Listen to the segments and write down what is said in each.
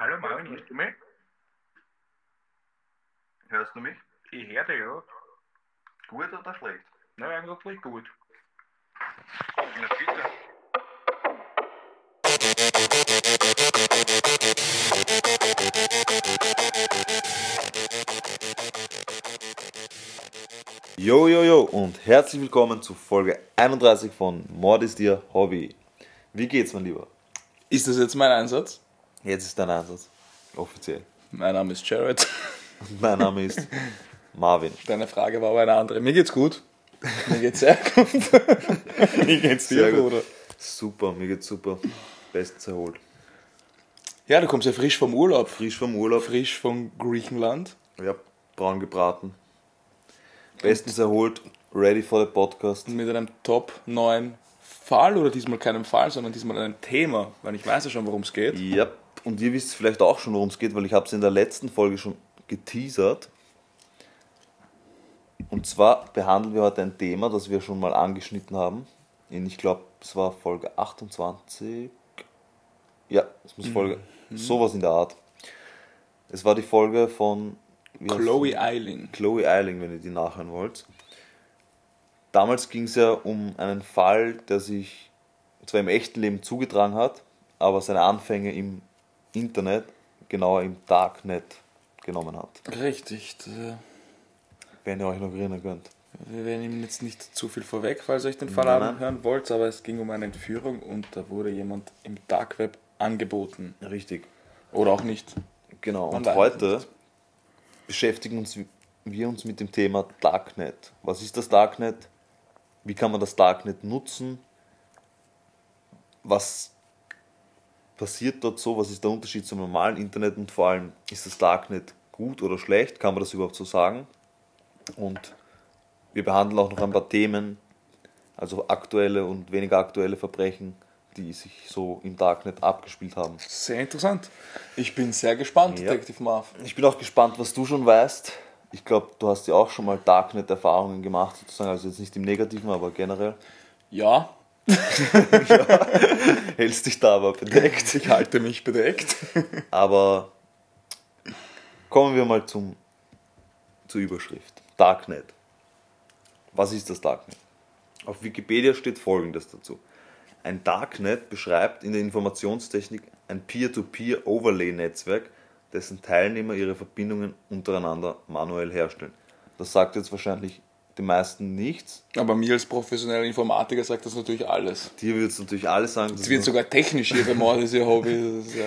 Hallo Marvin, hörst du mich? Hörst du mich? Ich höre dich, ja. Gut oder schlecht? Na, eigentlich gut. Na bitte. Yo, yo, yo und herzlich willkommen zu Folge 31 von Mord ist dir Hobby. Wie geht's, mein Lieber? Ist das jetzt mein Einsatz? Jetzt ist dein Einsatz. Offiziell. Mein Name ist Jared. Und mein Name ist Marvin. Deine Frage war aber eine andere. Mir geht's gut. Mir geht's sehr gut. Wie geht's dir, Sehr gut. Bruder? Super, mir geht's super. Bestens erholt. Ja, du kommst ja frisch vom Urlaub. Frisch vom Urlaub. Frisch von Griechenland. Ja, braun gebraten. Bestens erholt. Ready for the Podcast. Mit einem Top 9 Fall oder diesmal keinem Fall, sondern diesmal einem Thema, weil ich weiß ja schon, worum es geht. Ja, und ihr wisst vielleicht auch schon, worum es geht, weil ich habe es in der letzten Folge schon geteasert. Und zwar behandeln wir heute ein Thema, das wir schon mal angeschnitten haben. In, ich glaube, es war Folge 28. Ja, es muss Folge. Sowas in der Art. Es war die Folge von Chloe? Eiling. Chloe Eiling, wenn ihr die nachhören wollt. Damals ging es ja um einen Fall, der sich zwar im echten Leben zugetragen hat, aber seine Anfänge im Internet, genauer im Darknet, genommen hat. Richtig. äh, Wenn ihr euch noch erinnern könnt. Wir werden ihm jetzt nicht zu viel vorweg, falls ihr euch den Fall Nein, nein. anhören wollt, aber es ging um eine Entführung und da wurde jemand im Dark Web angeboten. Richtig. Oder auch nicht. Genau. Man Und heute nicht. beschäftigen uns, wir uns mit dem Thema Darknet. Was ist das Darknet? Wie kann man das Darknet nutzen? Was passiert dort so? Was ist der Unterschied zum normalen Internet? Und vor allem, ist das Darknet gut oder schlecht? Kann man das überhaupt so sagen? Und wir behandeln auch noch ein paar Themen, also aktuelle und weniger aktuelle Verbrechen, die sich so im Darknet abgespielt haben. Sehr interessant. Ich bin sehr gespannt, Ja. Detective Marv. Ich bin auch gespannt, was du schon weißt. Ich glaube, du hast ja auch schon mal Darknet-Erfahrungen gemacht, sozusagen, also jetzt nicht im Negativen, aber generell. Ja, Hältst dich da aber bedeckt. ich halte mich bedeckt. Aber kommen wir mal zum, zur Überschrift. Darknet. Was ist das Darknet? Auf Wikipedia steht folgendes dazu. Ein Darknet beschreibt in der Informationstechnik ein Peer-to-Peer-Overlay-Netzwerk, dessen Teilnehmer ihre Verbindungen untereinander manuell herstellen. Das sagt jetzt wahrscheinlich den meisten nichts. Aber mir als professioneller Informatiker sagt das natürlich alles. Dir wird es natürlich alles sagen. Es wird sogar technisch hier bei Mord ist ihr Hobby. Ist ja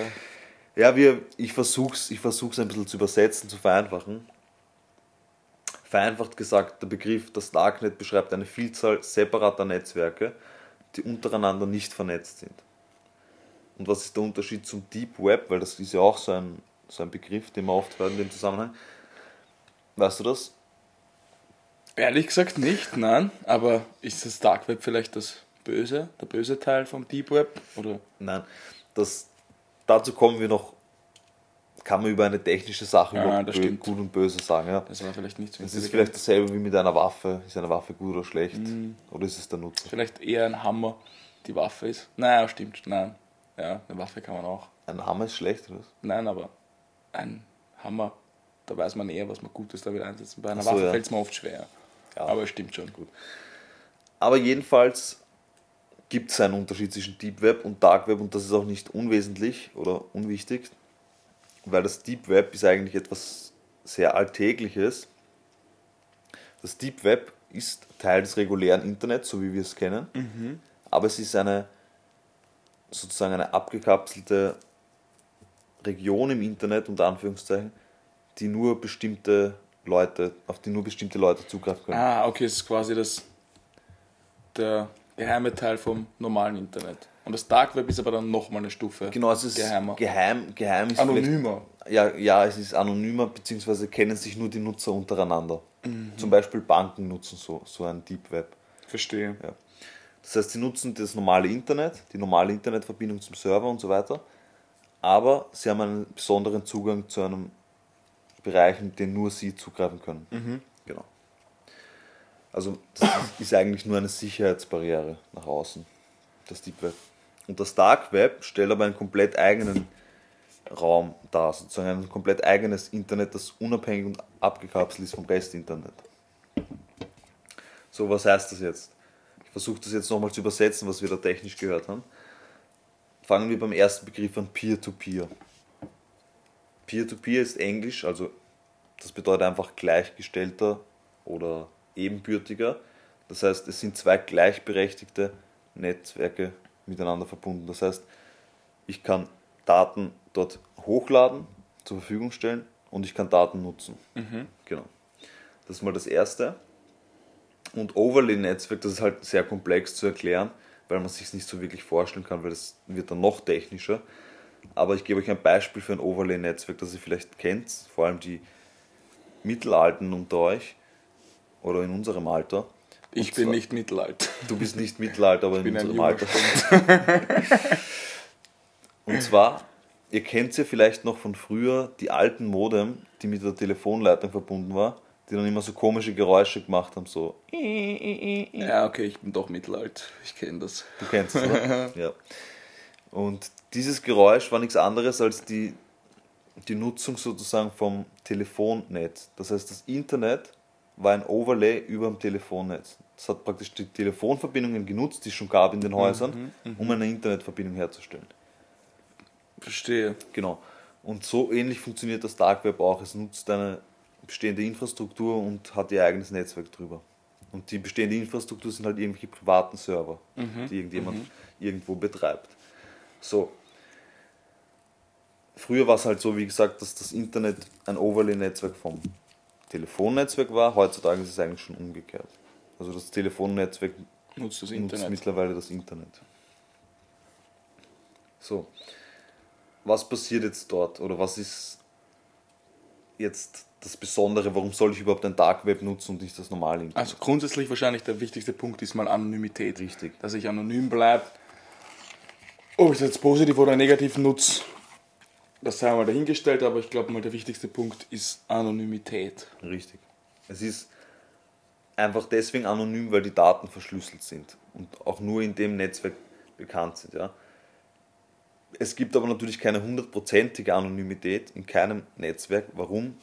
Ja, wir, ich versuche es ich versuch's ein bisschen zu übersetzen, zu vereinfachen. Vereinfacht gesagt, der Begriff das Darknet beschreibt eine Vielzahl separater Netzwerke, die untereinander nicht vernetzt sind. Und was ist der Unterschied zum Deep Web? Weil das ist ja auch so ein, so ein Begriff, den man oft hört in dem Zusammenhang. Weißt du das? Ehrlich gesagt nicht, nein. Aber ist das Dark Web vielleicht das Böse, der böse Teil vom Deep Web? Oder? Nein. Das, dazu kommen wir noch, kann man über eine technische Sache Ja, gut und böse sagen. Ja? Das war vielleicht nicht so Es ist vielleicht dasselbe wie mit einer Waffe. Ist eine Waffe gut oder schlecht? Mhm. Oder ist es der Nutzer? Vielleicht eher ein Hammer, die Waffe ist. Naja, stimmt, nein. Ja, eine Waffe kann man auch. Ein Hammer ist schlecht, oder was? Nein, aber ein Hammer, da weiß man eher, was man Gutes damit einsetzen. Bei einer so, Waffe ja. fällt es mir oft schwer. Ja. Aber es stimmt schon. Gut. Aber jedenfalls gibt es einen Unterschied zwischen Deep Web und Dark Web und das ist auch nicht unwesentlich oder unwichtig, weil das Deep Web ist eigentlich etwas sehr Alltägliches. Das Deep Web ist Teil des regulären Internets, so wie wir es kennen, aber es ist eine sozusagen eine abgekapselte Region im Internet, unter Anführungszeichen, die nur bestimmte Leute, auf die nur bestimmte Leute zugreifen können. Ah, okay, es ist quasi das, der geheime Teil vom normalen Internet. Und das Dark Web ist aber dann nochmal eine Stufe Genau, es ist geheimer. geheim, geheim ist Anonymer. Ja, ja, es ist anonymer, beziehungsweise kennen sich nur die Nutzer untereinander. Mhm. Zum Beispiel Banken nutzen so, so ein Deep Web. Verstehe. Ja. Das heißt, sie nutzen das normale Internet, die normale Internetverbindung zum Server und so weiter, aber sie haben einen besonderen Zugang zu einem Bereich, in den nur sie zugreifen können. Mhm. Genau. Also das ist eigentlich nur eine Sicherheitsbarriere nach außen, das Deep Web. Und das Dark Web stellt aber einen komplett eigenen Raum dar, sozusagen ein komplett eigenes Internet, das unabhängig und abgekapselt ist vom Rest-Internet. So, was heißt das jetzt? Ich versuche das jetzt nochmal zu übersetzen, was wir da technisch gehört haben. Fangen wir beim ersten Begriff an Peer-to-Peer. Peer-to-Peer ist Englisch, also das bedeutet einfach gleichgestellter oder ebenbürtiger. Das heißt, es sind zwei gleichberechtigte Netzwerke miteinander verbunden. Das heißt, ich kann Daten dort hochladen, zur Verfügung stellen und ich kann Daten nutzen. Genau. Das ist mal das Erste. Und Overlay-Netzwerk, das ist halt sehr komplex zu erklären, weil man sich nicht so wirklich vorstellen kann, weil das wird dann noch technischer. Aber ich gebe euch ein Beispiel für ein Overlay-Netzwerk, das ihr vielleicht kennt, vor allem die Mittelalten unter euch oder in unserem Alter. Ich Und bin zwar- nicht mittelalt. Du bist nicht Mittelalter, aber in bin ein unserem Alter. Und zwar, ihr kennt ja vielleicht noch von früher die alten Modem, die mit der Telefonleitung verbunden war, die dann immer so komische Geräusche gemacht haben, so. Ja, okay, ich bin doch mittelalt. Ich kenne das. Du kennst es, oder? ja. Und dieses Geräusch war nichts anderes als die, die Nutzung sozusagen vom Telefonnetz. Das heißt, das Internet war ein Overlay über dem Telefonnetz. Das hat praktisch die Telefonverbindungen genutzt, die es schon gab in den Häusern, um eine Internetverbindung herzustellen. Verstehe. Genau. Und so ähnlich funktioniert das Dark Web auch. Es nutzt eine bestehende Infrastruktur und hat ihr eigenes Netzwerk drüber. Und die bestehende Infrastruktur sind halt irgendwelche privaten Server, die irgendjemand irgendwo betreibt. So. Früher war es halt so, wie gesagt, dass das Internet ein Overlay-Netzwerk vom Telefonnetzwerk war. Heutzutage ist es eigentlich schon umgekehrt. Also das Telefonnetzwerk Nutzt das nutzt mittlerweile das Internet. So. Was passiert jetzt dort? Oder was ist jetzt das Besondere? Warum soll ich überhaupt ein Dark Web nutzen und nicht das normale Internet? Also grundsätzlich wahrscheinlich der wichtigste Punkt ist mal Anonymität. Richtig. Dass ich anonym bleibe. Ob ich das jetzt positiv oder negativ nutze, das sei mal dahingestellt, aber ich glaube mal der wichtigste Punkt ist Anonymität. Richtig. Es ist einfach deswegen anonym, weil die Daten verschlüsselt sind und auch nur in dem Netzwerk bekannt sind. Ja. Es gibt aber natürlich keine hundertprozentige Anonymität in keinem Netzwerk. Warum?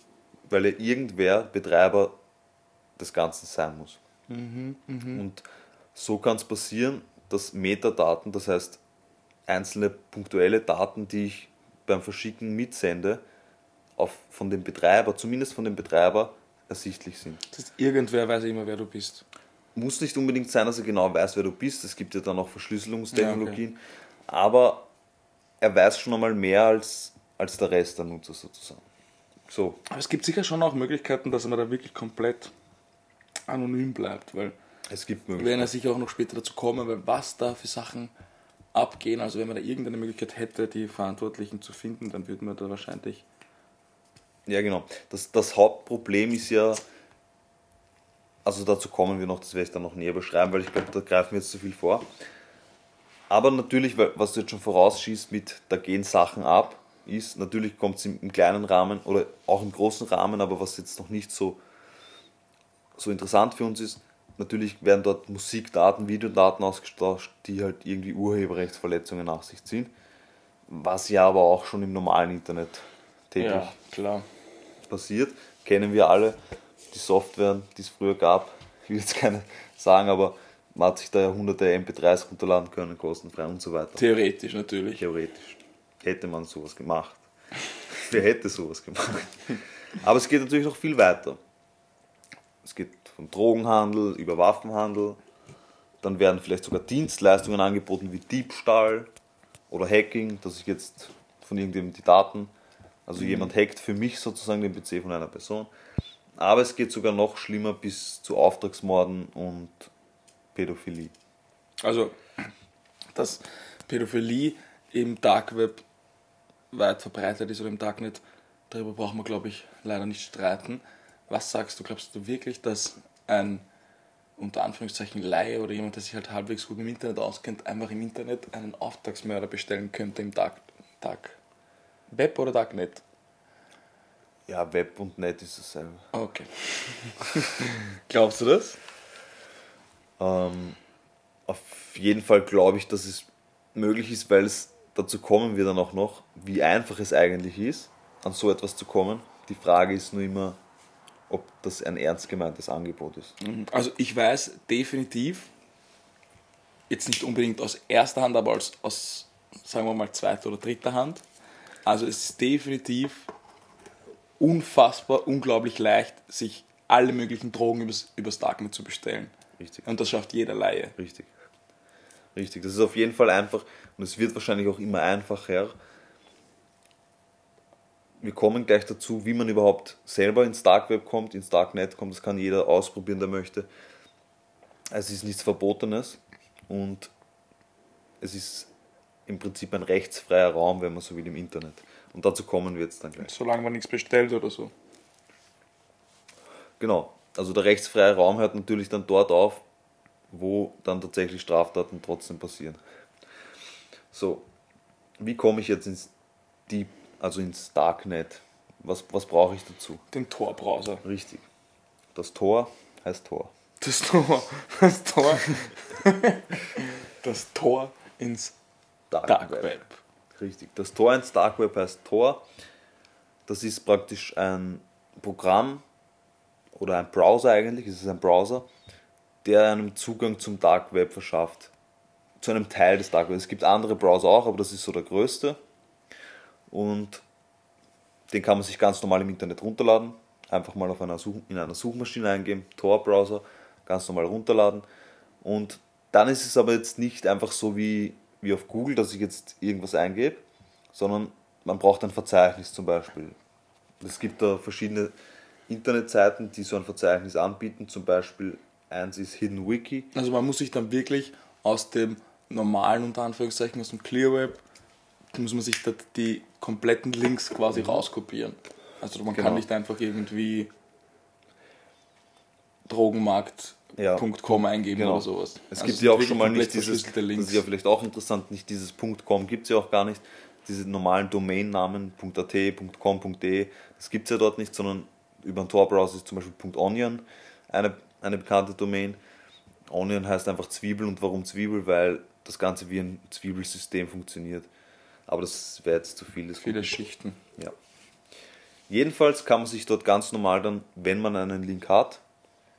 Weil ja irgendwer Betreiber des Ganzen sein muss. Und so kann es passieren, dass Metadaten, das heißt einzelne punktuelle Daten, die ich beim Verschicken mitsende, auf, von dem Betreiber, zumindest von dem Betreiber, ersichtlich sind. Das heißt, irgendwer weiß immer, wer du bist. Muss nicht unbedingt sein, dass er genau weiß, wer du bist. Es gibt ja dann auch Verschlüsselungstechnologien. Aber er weiß schon einmal mehr als, als der Rest der Nutzer sozusagen. So, Aber es gibt sicher schon auch Möglichkeiten, dass man da wirklich komplett anonym bleibt, weil es gibt wir werden ja Möglichkeiten. sicher auch noch später dazu kommen, weil was da für Sachen abgehen, also wenn man da irgendeine Möglichkeit hätte, die Verantwortlichen zu finden, dann würde man da wahrscheinlich Ja, genau. Das, das Hauptproblem ist ja, also dazu kommen wir noch, das werde ich dann noch näher beschreiben, weil ich glaube, da greifen wir jetzt zu viel vor. Aber natürlich, was du jetzt schon vorausschießt mit, da gehen Sachen ab, ist, natürlich kommt es im, im kleinen Rahmen oder auch im großen Rahmen, aber was jetzt noch nicht so, so interessant für uns ist, natürlich werden dort Musikdaten, Videodaten ausgetauscht, die halt irgendwie Urheberrechtsverletzungen nach sich ziehen, was ja aber auch schon im normalen Internet täglich Ja, klar. passiert. Kennen wir alle die Software, die es früher gab. Ich will jetzt keine sagen, aber man hat sich da ja hunderte MP3s runterladen können, kostenfrei und so weiter. Theoretisch natürlich. Theoretisch hätte man sowas gemacht. Wer hätte sowas gemacht? Aber es geht natürlich noch viel weiter. Es geht vom Drogenhandel über Waffenhandel. Dann werden vielleicht sogar Dienstleistungen angeboten wie Diebstahl oder Hacking, dass ich jetzt von irgendjemandem die Daten, also jemand hackt für mich sozusagen den PC von einer Person. Aber es geht sogar noch schlimmer bis zu Auftragsmorden und Pädophilie. Also, dass Pädophilie im Dark Web weit verbreitet ist oder im Darknet, darüber brauchen wir, glaube ich, leider nicht streiten. Was sagst du? Glaubst du wirklich, dass ein unter Anführungszeichen Laie oder jemand, der sich halt halbwegs gut im Internet auskennt, einfach im Internet einen Auftragsmörder bestellen könnte im Dark, Dark Web oder Darknet? Ja, Web und Net ist dasselbe. Okay. Glaubst du das? Ähm, auf jeden Fall glaube ich, dass es möglich ist, weil es dazu kommen wir dann auch noch, wie einfach es eigentlich ist, an so etwas zu kommen. Die Frage ist nur immer, ob das ein ernst gemeintes Angebot ist. Also ich weiß definitiv, jetzt nicht unbedingt aus erster Hand, aber aus, aus sagen wir mal, zweiter oder dritter Hand. Also es ist definitiv unfassbar, unglaublich leicht, sich alle möglichen Drogen übers, übers Darknet zu bestellen. Richtig. Und das schafft jeder Laie. Richtig. Richtig. Das ist auf jeden Fall einfach und es wird wahrscheinlich auch immer einfacher. Wir kommen gleich dazu, wie man überhaupt selber ins Dark Web kommt, ins Darknet kommt. Das kann jeder ausprobieren, der möchte. Es ist nichts Verbotenes und es ist im Prinzip ein rechtsfreier Raum, wenn man so will, im Internet. Und dazu kommen wir jetzt dann gleich. Solange man nichts bestellt oder so. Genau. Also der rechtsfreie Raum hört natürlich dann dort auf, wo dann tatsächlich Straftaten trotzdem passieren. So, wie komme ich jetzt ins Deep, also ins Darknet? Was, was brauche ich dazu? Den Tor-Browser. Richtig. Das Tor heißt Tor. Das Tor. Das Tor. das Tor ins Dark Web. Richtig. Das Tor ins Dark Web heißt Tor. Das ist praktisch ein Programm oder ein Browser eigentlich, es ist ein Browser, der einem Zugang zum Dark Web verschafft. Zu einem Teil des Dark Web. Es gibt andere Browser auch, aber das ist so der größte. Und den kann man sich ganz normal im Internet runterladen. Einfach mal auf einer Such in einer Suchmaschine eingeben, Tor-Browser, ganz normal runterladen. Und dann ist es aber jetzt nicht einfach so wie, wie auf Google, dass ich jetzt irgendwas eingebe, sondern man braucht ein Verzeichnis zum Beispiel. Es gibt da verschiedene Internetseiten, die so ein Verzeichnis anbieten. Zum Beispiel eins ist Hidden Wiki. Also man muss sich dann wirklich aus dem normalen, unter Anführungszeichen, aus dem Clear Web, muss man sich die kompletten Links quasi rauskopieren. Also man Genau. kann nicht einfach irgendwie drogenmarkt.com eingeben Genau. oder sowas. Es Also gibt ja auch schon mal nicht dieses, verschlüsselte das Links. ist ja vielleicht auch interessant, nicht dieses .com gibt es ja auch gar nicht. Diese normalen Domainnamen .at, .com.de, das gibt es ja dort nicht, sondern über einen Tor-Browser ist zum Beispiel .onion eine, eine bekannte Domain. Onion heißt einfach Zwiebel und warum Zwiebel? Weil das Ganze wie ein Zwiebelsystem funktioniert. Aber das wäre jetzt zu viel. Das Viele Schichten. ja. Jedenfalls kann man sich dort ganz normal dann, wenn man einen Link hat,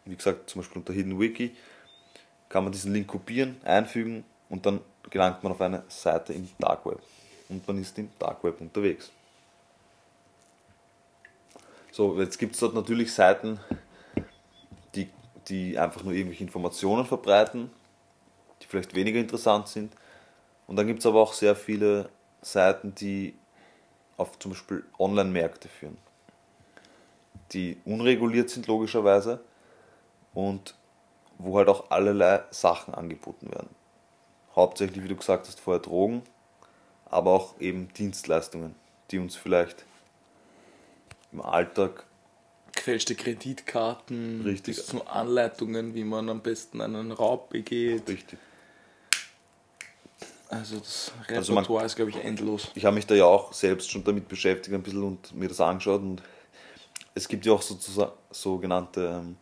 wie gesagt zum Beispiel unter Hidden Wiki, kann man diesen Link kopieren, einfügen und dann gelangt man auf eine Seite im Dark Web. Und man ist im Dark Web unterwegs. So, jetzt gibt es dort natürlich Seiten, die, die einfach nur irgendwelche Informationen verbreiten, die vielleicht weniger interessant sind. Und dann gibt es aber auch sehr viele Seiten, die auf zum Beispiel Online-Märkte führen, die unreguliert sind logischerweise und wo halt auch allerlei Sachen angeboten werden. Hauptsächlich, wie du gesagt hast, vorher Drogen, aber auch eben Dienstleistungen, die uns vielleicht im Alltag Gefälschte Kreditkarten, Richtig. bis zu Anleitungen, wie man am besten einen Raub begeht. richtig. Also das Also man- Repertoire ist, glaube ich, endlos. ich habe mich da ja auch selbst schon damit beschäftigt ein bisschen und mir das angeschaut und es gibt ja auch sozusagen sogenannte ähm,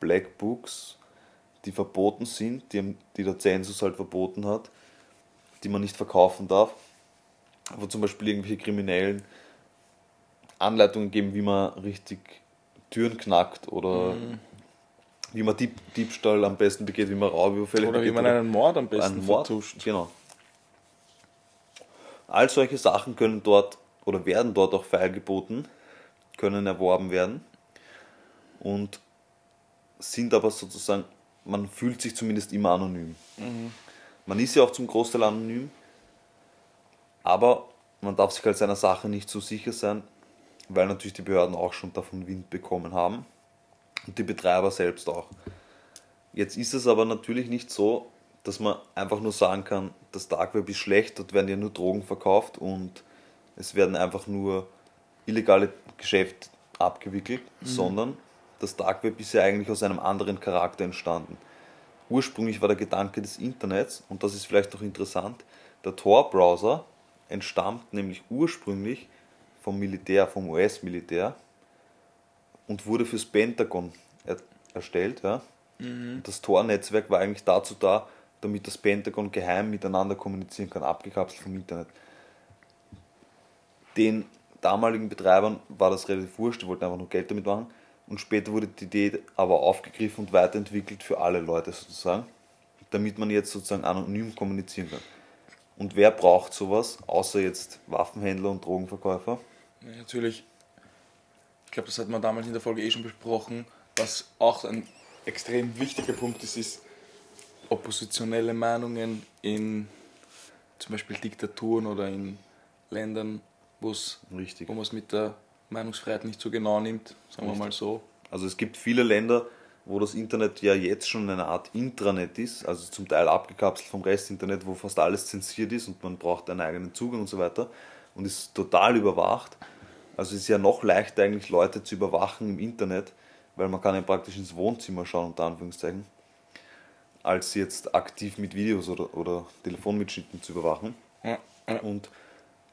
Black Books, die verboten sind, die, die der Zensus halt verboten hat, die man nicht verkaufen darf, wo zum Beispiel irgendwelche Kriminellen Anleitungen geben, wie man richtig Türen knackt oder wie man Dieb, Diebstahl am besten begeht, wie man Raubüberfälle Oder wie begeht man einen Mord am besten einen Mord, vertuscht. Genau. All solche Sachen können dort oder werden dort auch feilgeboten, können erworben werden und sind aber sozusagen, man fühlt sich zumindest immer anonym. Man ist ja auch zum Großteil anonym, aber man darf sich halt seiner Sache nicht so sicher sein, weil natürlich die Behörden auch schon davon Wind bekommen haben und die Betreiber selbst auch. Jetzt ist es aber natürlich nicht so, dass man einfach nur sagen kann, das Dark Web ist schlecht, dort werden ja nur Drogen verkauft und es werden einfach nur illegale Geschäfte abgewickelt, sondern das Dark Web ist ja eigentlich aus einem anderen Charakter entstanden. Ursprünglich war der Gedanke des Internets, und das ist vielleicht noch interessant, der Tor-Browser entstammt nämlich ursprünglich vom Militär, vom US-Militär und wurde fürs Pentagon er erstellt. Ja. Und Das Tor-Netzwerk war eigentlich dazu da, damit das Pentagon geheim miteinander kommunizieren kann, abgekapselt vom Internet. den damaligen Betreibern war das relativ wurscht, die wollten einfach nur Geld damit machen. Und später wurde die Idee aber aufgegriffen und weiterentwickelt für alle Leute sozusagen, damit man jetzt sozusagen anonym kommunizieren kann. Und wer braucht sowas, außer jetzt Waffenhändler und Drogenverkäufer? Natürlich, ich glaube, das hat man damals in der Folge eh schon besprochen, was auch ein extrem wichtiger Punkt ist, ist oppositionelle Meinungen in zum Beispiel Diktaturen oder in Ländern, wo's, Richtig. wo man es mit der Meinungsfreiheit nicht so genau nimmt, sagen wir Richtig. mal so. Also es gibt viele Länder, wo das Internet ja jetzt schon eine Art Intranet ist, also zum Teil abgekapselt vom Restinternet, wo fast alles zensiert ist und man braucht einen eigenen Zugang und so weiter und ist total überwacht. Also es ist ja noch leichter eigentlich Leute zu überwachen im Internet, weil man kann ja praktisch ins Wohnzimmer schauen, unter Anführungszeichen, als jetzt aktiv mit Videos oder, oder Telefonmitschnitten zu überwachen. Ja, ja. Und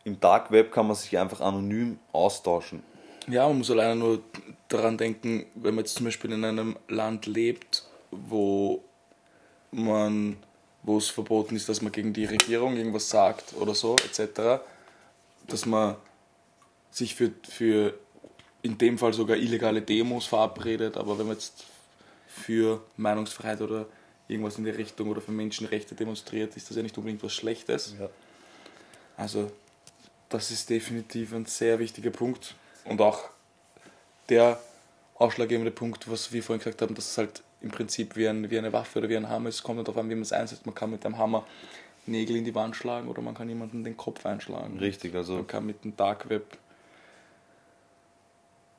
im Dark Web kann man sich einfach anonym austauschen. Ja, man muss alleine nur daran denken, wenn man jetzt zum Beispiel in einem Land lebt, wo man, wo es verboten ist, dass man gegen die Regierung irgendwas sagt oder so, etc., dass man sich für, für in dem Fall sogar illegale Demos verabredet, aber wenn man jetzt für Meinungsfreiheit oder irgendwas in die Richtung oder für Menschenrechte demonstriert, ist das ja nicht unbedingt was Schlechtes. Ja. Also das ist definitiv ein sehr wichtiger Punkt und auch der ausschlaggebende Punkt, was wir vorhin gesagt haben, dass es halt im Prinzip wie, ein, wie eine Waffe oder wie ein Hammer ist. Es kommt darauf an, wie man es einsetzt. Man kann mit einem Hammer Nägel in die Wand schlagen oder man kann jemanden den Kopf einschlagen. Richtig, also Man kann mit dem Dark Web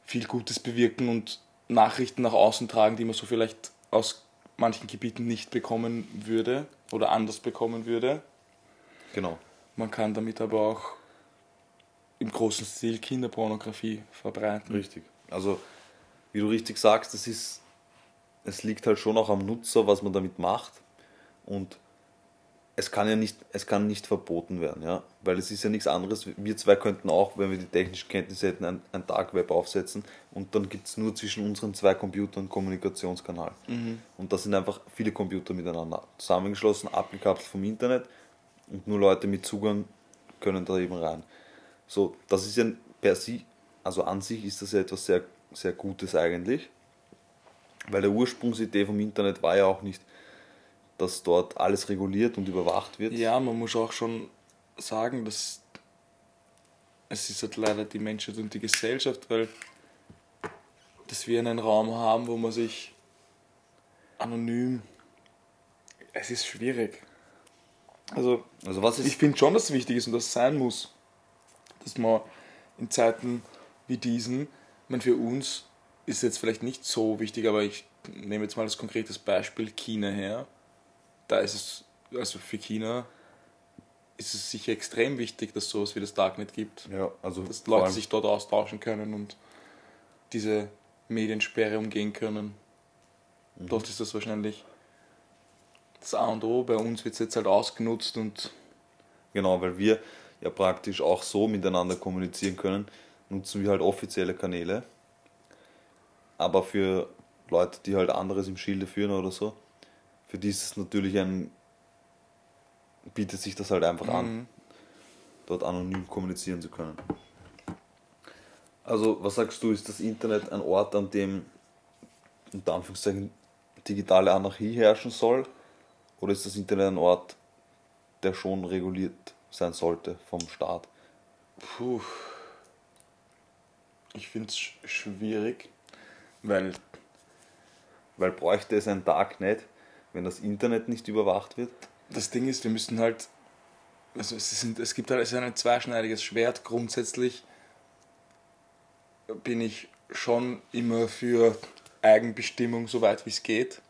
viel Gutes bewirken und Nachrichten nach außen tragen, die man so vielleicht aus manchen Gebieten nicht bekommen würde oder anders bekommen würde. genau. Man kann damit aber auch im großen Stil Kinderpornografie verbreiten. Richtig. Also, wie du richtig sagst, das ist, es liegt halt schon auch am Nutzer, was man damit macht. Und es kann ja nicht, es kann nicht verboten werden, ja. Weil es ist ja nichts anderes. Wir zwei könnten auch, wenn wir die technischen Kenntnisse hätten, ein, ein Dark Web aufsetzen und dann gibt es nur zwischen unseren zwei Computern einen Kommunikationskanal. Und das sind einfach viele Computer miteinander zusammengeschlossen, abgekapselt vom Internet und nur Leute mit Zugang können da eben rein. So, das ist ja per se, also an sich ist das ja etwas sehr, sehr Gutes eigentlich, weil der Ursprungsidee vom Internet war ja auch nicht, dass dort alles reguliert und überwacht wird. Ja, man muss auch schon sagen, dass es ist halt leider die Menschheit und die Gesellschaft, weil dass wir einen Raum haben, wo man sich anonym. Es ist schwierig. Also Also was ist ich finde schon, dass es wichtig ist und dass es sein muss, dass man in Zeiten wie diesen, ich meine, für uns ist jetzt vielleicht nicht so wichtig, aber ich nehme jetzt mal als konkretes Beispiel China her. Da ist es, also für China ist es sicher extrem wichtig, dass es sowas wie das Darknet gibt, ja, also dass Leute sich dort austauschen können und diese Mediensperre umgehen können. Mhm. Dort ist das wahrscheinlich das A und O. Bei uns wird es jetzt halt ausgenutzt und Genau, weil wir ja praktisch auch so miteinander kommunizieren können, nutzen wir halt offizielle Kanäle. Aber für Leute, die halt anderes im Schilde führen oder so, für die ist es natürlich ein, bietet sich das halt einfach an, dort anonym kommunizieren zu können. Also, was sagst du, ist das Internet ein Ort, an dem unter Anführungszeichen digitale Anarchie herrschen soll? Oder ist das Internet ein Ort, der schon reguliert sein sollte vom Staat? Puh. Ich finde es schwierig, weil Weil bräuchte es ein Darknet, wenn das Internet nicht überwacht wird? das Ding ist, wir müssen halt. Also es, sind, es gibt halt es ist ein zweischneidiges Schwert. Grundsätzlich bin ich schon immer für Eigenbestimmung, so weit wie es geht.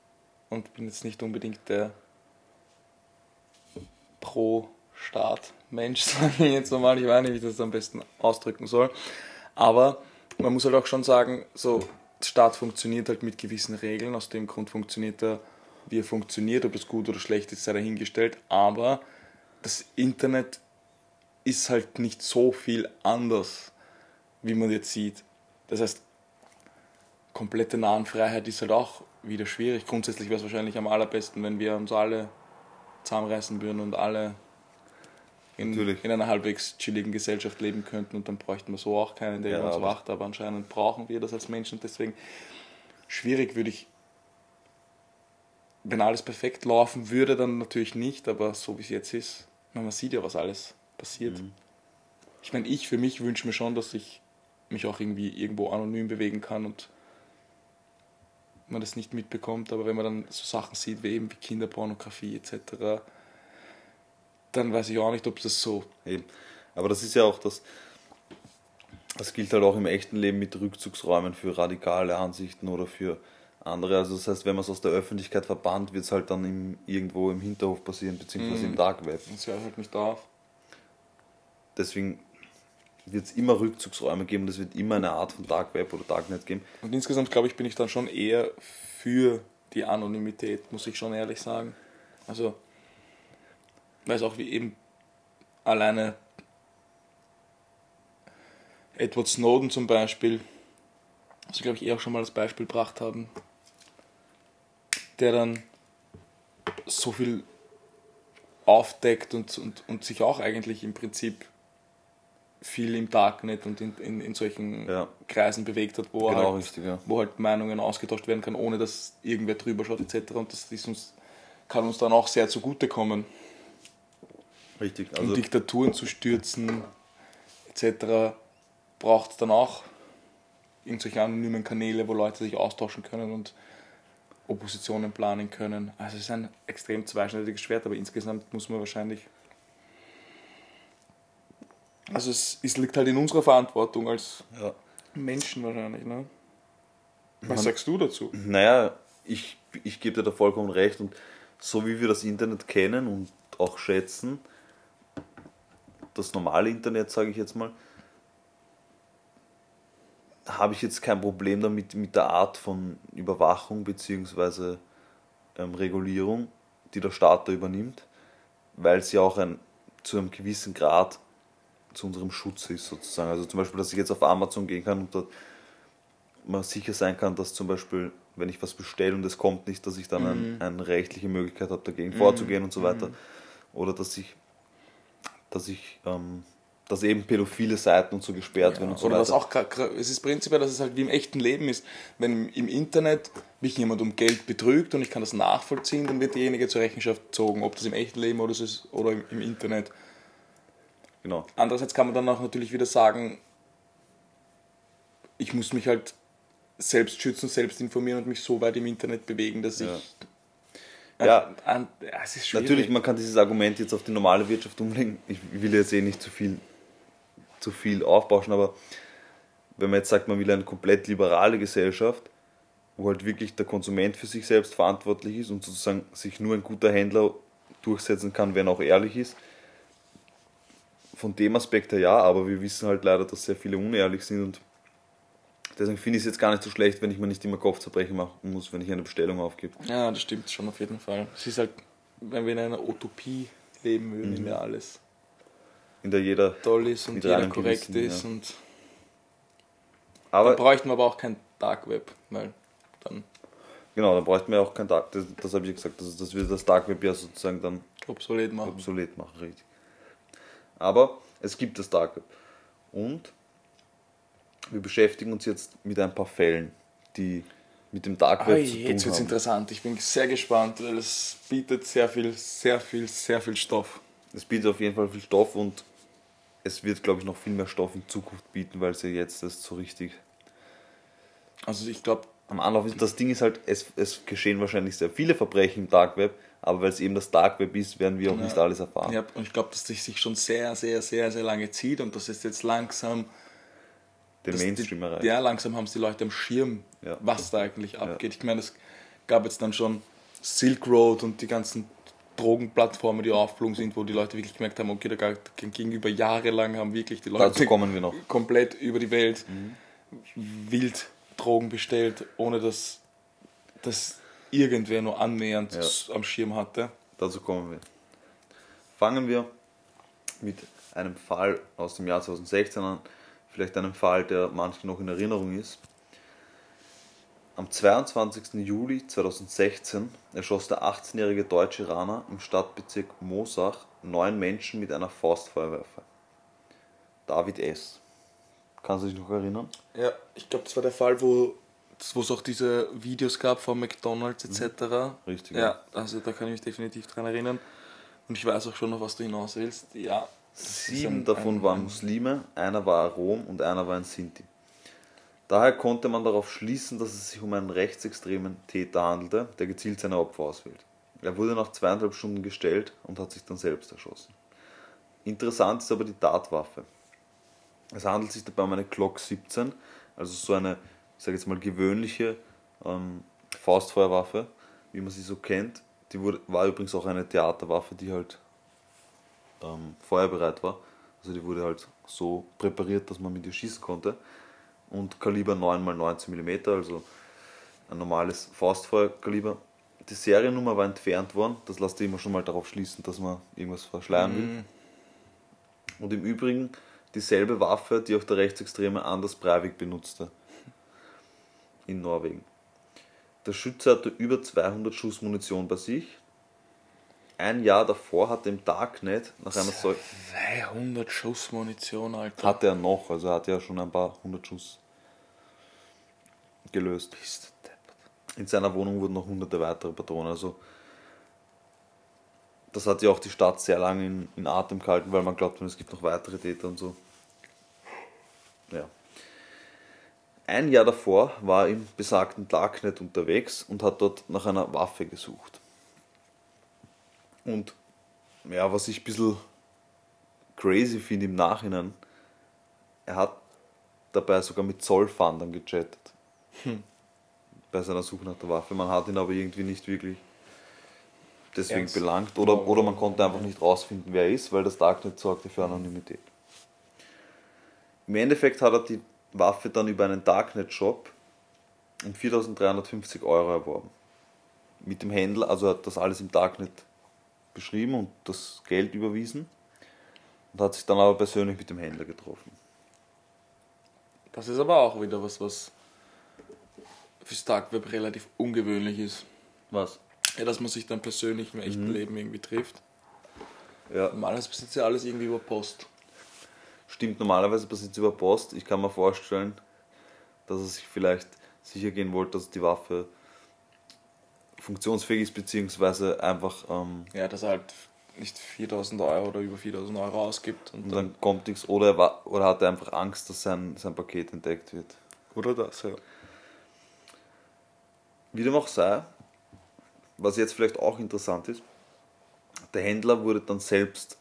Und bin jetzt nicht unbedingt der Pro-Staat-Mensch, sage ich jetzt nochmal. Ich weiß nicht, wie ich das am besten ausdrücken soll. Aber man muss halt auch schon sagen, so, Staat funktioniert halt mit gewissen Regeln. Aus dem Grund funktioniert er, wie er funktioniert. Ob es gut oder schlecht ist, sei dahingestellt. Aber das Internet ist halt nicht so viel anders, wie man jetzt sieht. Das heißt, komplette Nahenfreiheit ist halt auch wieder schwierig. Grundsätzlich wäre es wahrscheinlich am allerbesten, wenn wir uns alle zusammenreißen würden und alle in, in einer halbwegs chilligen Gesellschaft leben könnten und dann bräuchten wir so auch keinen, der Ja, uns wacht, aber anscheinend brauchen wir das als Menschen. Deswegen schwierig würde ich, wenn alles perfekt laufen würde, dann natürlich nicht, aber so wie es jetzt ist, man sieht ja, was alles passiert. Mhm. Ich meine, ich für mich wünsche mir schon, dass ich mich auch irgendwie irgendwo anonym bewegen kann und man das nicht mitbekommt, aber wenn man dann so Sachen sieht wie eben wie Kinderpornografie etc., dann weiß ich auch nicht, ob das so. Eben. Aber das ist ja auch das, das gilt halt auch im echten Leben mit Rückzugsräumen für radikale Ansichten oder für andere. Also das heißt, wenn man es aus der Öffentlichkeit verbannt, wird es halt dann im, irgendwo im Hinterhof passieren, beziehungsweise Mhm. im Dark Web. Das hört halt nicht auf. Deswegen wird es immer Rückzugsräume geben, es wird immer eine Art von Dark Web oder Darknet geben. Und insgesamt glaube ich, bin ich dann schon eher für die Anonymität, muss ich schon ehrlich sagen. Also, weil es auch wie eben alleine Edward Snowden zum Beispiel, was wir glaube ich eh auch schon mal als Beispiel gebracht haben, der dann so viel aufdeckt und, und, und sich auch eigentlich im Prinzip viel im Darknet und in, in, in solchen Ja. Kreisen bewegt hat, wo Genau, halt richtig, ja. wo halt Meinungen ausgetauscht werden kann, ohne dass irgendwer drüber schaut etc. Und das ist uns, kann uns dann auch sehr zugutekommen. Richtig. um Also, Diktaturen zu stürzen etc. braucht es dann auch irgendwelche anonymen Kanäle, wo Leute sich austauschen können und Oppositionen planen können. Also es ist ein extrem zweischneidiges Schwert, aber insgesamt muss man wahrscheinlich... Also es, es liegt halt in unserer Verantwortung als ja. Menschen wahrscheinlich. Ne? Was Man- sagst du dazu? Naja, ich, ich gebe dir da vollkommen recht und so wie wir das Internet kennen und auch schätzen, das normale Internet, sage ich jetzt mal, habe ich jetzt kein Problem damit mit der Art von Überwachung bzw. Ähm, Regulierung, die der Staat da übernimmt, weil ja auch ein, zu einem gewissen Grad zu unserem Schutz ist sozusagen. Also zum Beispiel, dass ich jetzt auf Amazon gehen kann und dort man sicher sein kann, dass zum Beispiel, wenn ich was bestelle und es kommt nicht, dass ich dann ein, eine rechtliche Möglichkeit habe, dagegen vorzugehen und so weiter. Oder dass ich, dass ich, ähm, dass eben pädophile Seiten und so gesperrt werden und so Oder weiter. was auch, es ist prinzipiell, dass es halt wie im echten Leben ist. Wenn im Internet mich jemand um Geld betrügt und ich kann das nachvollziehen, dann wird derjenige zur Rechenschaft gezogen, ob das im echten Leben oder, es ist, oder im, im Internet. Genau. Andererseits kann man dann auch natürlich wieder sagen, ich muss mich halt selbst schützen, selbst informieren und mich so weit im Internet bewegen, dass Ja. ich. Ja. An, ja, es ist schwierig. Natürlich, man kann dieses Argument jetzt auf die normale Wirtschaft umlegen. Ich will jetzt eh nicht zu viel, zu viel aufbauschen, aber wenn man jetzt sagt, man will eine komplett liberale Gesellschaft, wo halt wirklich der Konsument für sich selbst verantwortlich ist und sozusagen sich nur ein guter Händler durchsetzen kann, wenn er auch ehrlich ist. Von dem Aspekt her ja, aber wir wissen halt leider, dass sehr viele unehrlich sind und deswegen finde ich es jetzt gar nicht so schlecht, wenn ich mir nicht immer Kopfzerbrechen machen muss, wenn ich eine Bestellung aufgebe. Ja, das stimmt schon auf jeden Fall. Es ist halt, wenn wir in einer Utopie leben würden, Mhm. der alles In der jeder. toll ist und jeder korrekt Gewissen, ist ja. und Aber Dann bräuchten wir aber auch kein Dark Web, weil dann Genau, dann bräuchten wir auch kein Dark, das, das habe ich gesagt, dass, dass wir das Dark Web ja sozusagen dann obsolet machen. obsolet machen, richtig. Aber es gibt das Dark Web. Und wir beschäftigen uns jetzt mit ein paar Fällen, die mit dem Dark Web zu jetzt wird es interessant. Ich bin sehr gespannt, weil es bietet sehr viel, sehr viel, sehr viel Stoff. Es bietet auf jeden Fall viel Stoff und es wird, glaube ich, noch viel mehr Stoff in Zukunft bieten, weil ja jetzt erst so richtig Also ich glaube, am Anlauf ist. Das Ding ist halt, es, es geschehen wahrscheinlich sehr viele Verbrechen im Dark Web, aber weil es eben das Dark Web ist, werden wir auch nicht alles erfahren. ja, und ich glaube, dass das sich schon sehr, sehr, sehr, sehr lange zieht und das ist jetzt langsam Den das- Mainstream die, erreicht. Ja, langsam haben es die Leute am Schirm, Ja. was da eigentlich abgeht. Ich meine, es gab jetzt dann schon Silk Road und die ganzen Drogenplattformen, die aufgeflogen sind, wo die Leute wirklich gemerkt haben, okay, da ging über Jahre lang haben wirklich die Leute wir komplett über die Welt wild Drogen bestellt, ohne dass das irgendwer nur annähernd Ja. am Schirm hatte. Dazu kommen wir. Fangen wir mit einem Fall aus dem Jahr 2016 an. Vielleicht einem Fall, der manchen noch in Erinnerung ist. Am 22. Juli 2016 erschoss der 18-jährige deutsche Iraner im Stadtbezirk Moosach neun Menschen mit einer Faustfeuerwaffe. David S. Kannst du dich noch erinnern? Ja, ich glaube, das war der Fall, wo es auch diese Videos gab von McDonalds etc. Richtig, Ja, also da kann ich mich definitiv dran erinnern. Und ich weiß auch schon, auf was du hinaus willst. Ja. Sieben davon waren Muslime, einer war Rom und einer war ein Sinti. Daher konnte man darauf schließen, dass es sich um einen rechtsextremen Täter handelte, der gezielt seine Opfer auswählt. Er wurde nach zweieinhalb Stunden gestellt und hat sich dann selbst erschossen. Interessant ist aber die Tatwaffe. Es handelt sich dabei um eine Glock 17, also so eine, ich sage jetzt mal, gewöhnliche ähm, Faustfeuerwaffe, wie man sie so kennt. Die wurde, war übrigens auch eine Theaterwaffe, die halt ähm, feuerbereit war. Also die wurde halt so präpariert, dass man mit ihr schießen konnte. Und Kaliber 9x19 mm, also ein normales Faustfeuerkaliber. Die Seriennummer war entfernt worden, das lässt immer schon mal darauf schließen, dass man irgendwas verschleiern will. Mhm. Und im Übrigen dieselbe Waffe, die auch der Rechtsextreme Anders Breivik benutzte. In Norwegen. Der Schütze hatte über 200 Schuss Munition bei sich. Ein Jahr davor hatte im Darknet nach einer solchen 200 Schuss Munition, Alter. hatte er noch, also er hat ja schon ein paar hundert Schuss gelöst. In seiner Wohnung wurden noch hunderte weitere Patronen. Also das hat ja auch die Stadt sehr lange in, in Atem gehalten, weil man glaubt, es gibt noch weitere Täter und so. Ja. Ein Jahr davor war er im besagten Darknet unterwegs und hat dort nach einer Waffe gesucht. Und ja, was ich ein bisschen crazy finde im Nachhinein, er hat dabei sogar mit Zollfahndern gechattet. Bei seiner Suche nach der Waffe. Man hat ihn aber irgendwie nicht wirklich deswegen Ernst? belangt. Oder, oder man konnte einfach nicht rausfinden, wer er ist, weil das Darknet sorgte für Anonymität. Im Endeffekt hat er die Waffe dann über einen Darknet-Shop um 4350 Euro erworben. Mit dem Händler, also er hat das alles im Darknet beschrieben und das Geld überwiesen und hat sich dann aber persönlich mit dem Händler getroffen. Das ist aber auch wieder was, was fürs Darkweb relativ ungewöhnlich ist. Was? Ja, dass man sich dann persönlich im echten Leben irgendwie trifft. Ja, Normalerweise passiert ja alles irgendwie über Post. stimmt, normalerweise passiert es über Post. Ich kann mir vorstellen, dass er sich vielleicht sicher gehen wollte, dass die Waffe funktionsfähig ist, beziehungsweise einfach ähm, Ja, dass er halt nicht 4000 Euro oder über 4000 Euro ausgibt. Und und dann, dann kommt nichts oder er war, oder hat er einfach Angst, dass sein, sein Paket entdeckt wird. oder das, ja. Wie dem auch sei, was jetzt vielleicht auch interessant ist, der Händler wurde dann selbst,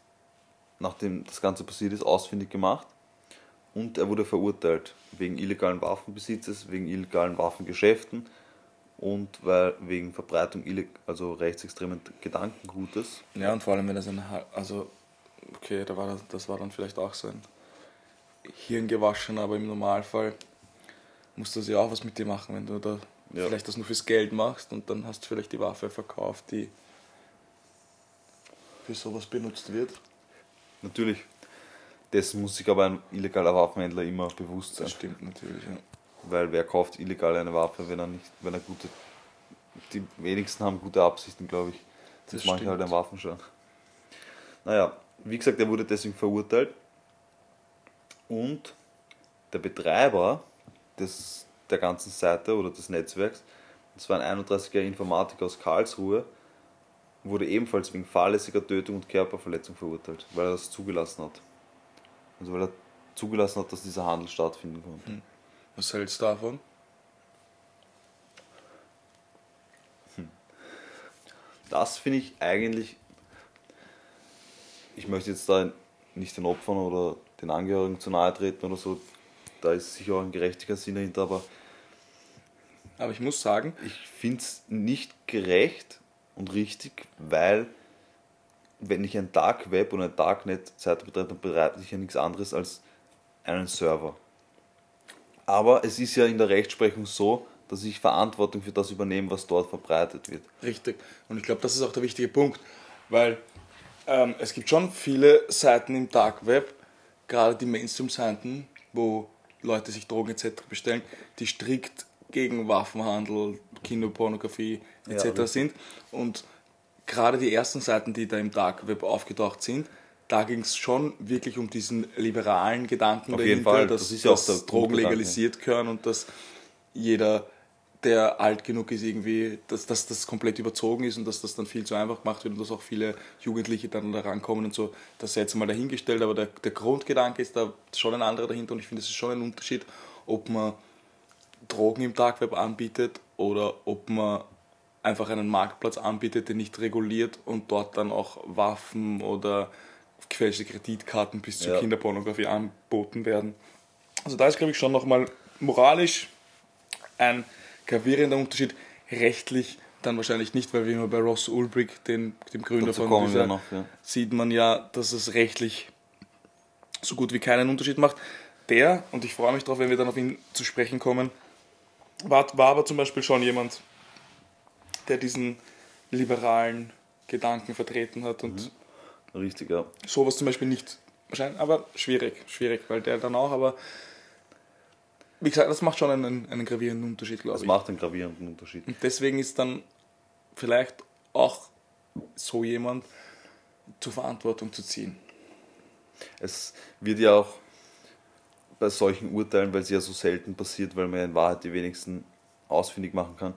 nachdem das Ganze passiert ist, ausfindig gemacht und er wurde verurteilt wegen illegalen Waffenbesitzes, wegen illegalen Waffengeschäften und weil, wegen Verbreitung also rechtsextremen Gedankengutes. Ja, und vor allem, wenn das ein, also, okay, da war das, das war dann vielleicht auch so ein Hirngewaschen, aber im Normalfall muss das ja auch was mit dir machen, wenn du da Ja. vielleicht das nur fürs Geld machst und dann hast du vielleicht die Waffe verkauft, die für sowas benutzt wird. Natürlich, dessen muss sich aber ein illegaler Waffenhändler immer bewusst sein. Das stimmt natürlich, ja. Weil wer kauft illegal eine Waffe, wenn er nicht, wenn er gute. Die wenigsten haben gute Absichten, glaube ich. Das, Das manche halt einen Waffenschein. Naja, wie gesagt, er wurde deswegen verurteilt. Und der Betreiber des, der ganzen Seite oder des Netzwerks, das war ein 31-jähriger Informatiker aus Karlsruhe, wurde ebenfalls wegen fahrlässiger Tötung und Körperverletzung verurteilt, weil er das zugelassen hat. Also weil er zugelassen hat, dass dieser Handel stattfinden konnte. Was hältst du davon? Das finde ich eigentlich. Ich möchte jetzt da nicht den Opfern oder den Angehörigen zu nahe treten oder so. Da ist sicher auch ein gerechtiger Sinn dahinter, aber Aber ich muss sagen, ich finde es nicht gerecht und richtig, weil wenn ich ein Dark Web und ein Darknet-Seite betreibe, dann betreibe ich ja nichts anderes als einen Server. Aber es ist ja in der Rechtsprechung so, dass ich Verantwortung für das übernehme, was dort verbreitet wird. Richtig. Und ich glaube, das ist auch der wichtige Punkt, weil ähm, es gibt schon viele Seiten im Dark Web, gerade die Mainstream-Seiten, wo Leute sich Drogen etc. bestellen, die strikt gegen Waffenhandel, Kinderpornografie etc. richtig. sind. Und gerade die ersten Seiten, die da im Dark Web aufgetaucht sind, da ging es schon wirklich um diesen liberalen Gedanken Auf jeden dahinter, Fall, dass, das ja dass Drogen legalisiert gehören und dass jeder, der alt genug ist, irgendwie, dass, dass das komplett überzogen ist und dass das dann viel zu einfach gemacht wird und dass auch viele Jugendliche dann da rankommen und so. Das sei jetzt mal dahingestellt, aber der, der Grundgedanke ist da schon ein anderer dahinter und ich finde, es ist schon ein Unterschied, ob man Drogen im Dark Web anbietet oder ob man einfach einen Marktplatz anbietet, der nicht reguliert und dort dann auch Waffen oder gefälschte Kreditkarten bis zur Ja. Kinderpornografie angeboten werden. Also da ist, glaube ich, schon nochmal moralisch ein gravierender Unterschied. Rechtlich dann wahrscheinlich nicht, weil wie man bei Ross Ulbricht, den, dem Gründer von dieser, noch, ja. sieht man ja, dass es rechtlich so gut wie keinen Unterschied macht. Der, und ich freue mich darauf, wenn wir dann auf ihn zu sprechen kommen, war, war aber zum Beispiel schon jemand, der diesen liberalen Gedanken vertreten hat und Richtig, ja. sowas zum Beispiel nicht wahrscheinlich, aber schwierig, schwierig, weil der dann auch, aber wie gesagt, das macht schon einen, einen gravierenden Unterschied, glaube Das ich. macht einen gravierenden Unterschied. Und deswegen ist dann vielleicht auch so jemand zur Verantwortung zu ziehen. Es wird ja auch bei solchen Urteilen, weil es ja so selten passiert, weil man ja in Wahrheit die wenigsten ausfindig machen kann,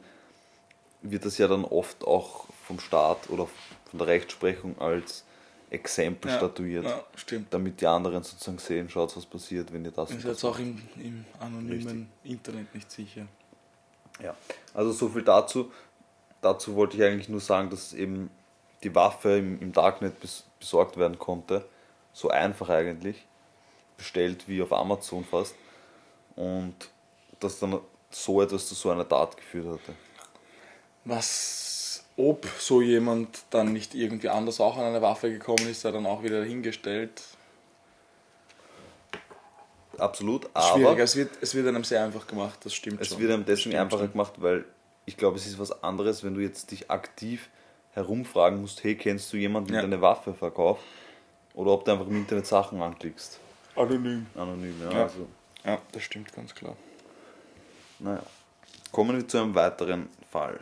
wird das ja dann oft auch vom Staat oder von der Rechtsprechung als Exempel statuiert, Ja, stimmt. damit die anderen sozusagen sehen, schaut, was passiert, wenn ihr das Ist jetzt auch im, im anonymen Internet nicht sicher. Ja, also so viel dazu. Dazu wollte ich eigentlich nur sagen, dass eben die Waffe im, im Darknet bes besorgt werden konnte. So einfach eigentlich. Bestellt wie auf Amazon fast. Und dass dann so etwas zu so einer Tat geführt hatte. Was, ob so jemand dann nicht irgendwie anders auch an eine Waffe gekommen ist, sei dann auch wieder dahingestellt. Absolut, Schwierig, aber es wird, es wird einem sehr einfach gemacht, das stimmt es schon. wird einem deswegen Stimmt einfacher schon. gemacht, weil ich glaube, es ist was anderes, wenn du jetzt dich aktiv herumfragen musst, hey, kennst du jemanden, der Ja. eine Waffe verkauft? Oder ob du einfach im Internet Sachen anklickst. Anonym. Anonym, ja. Ja. Also, Ja, das stimmt ganz klar. Naja. Kommen wir zu einem weiteren Fall,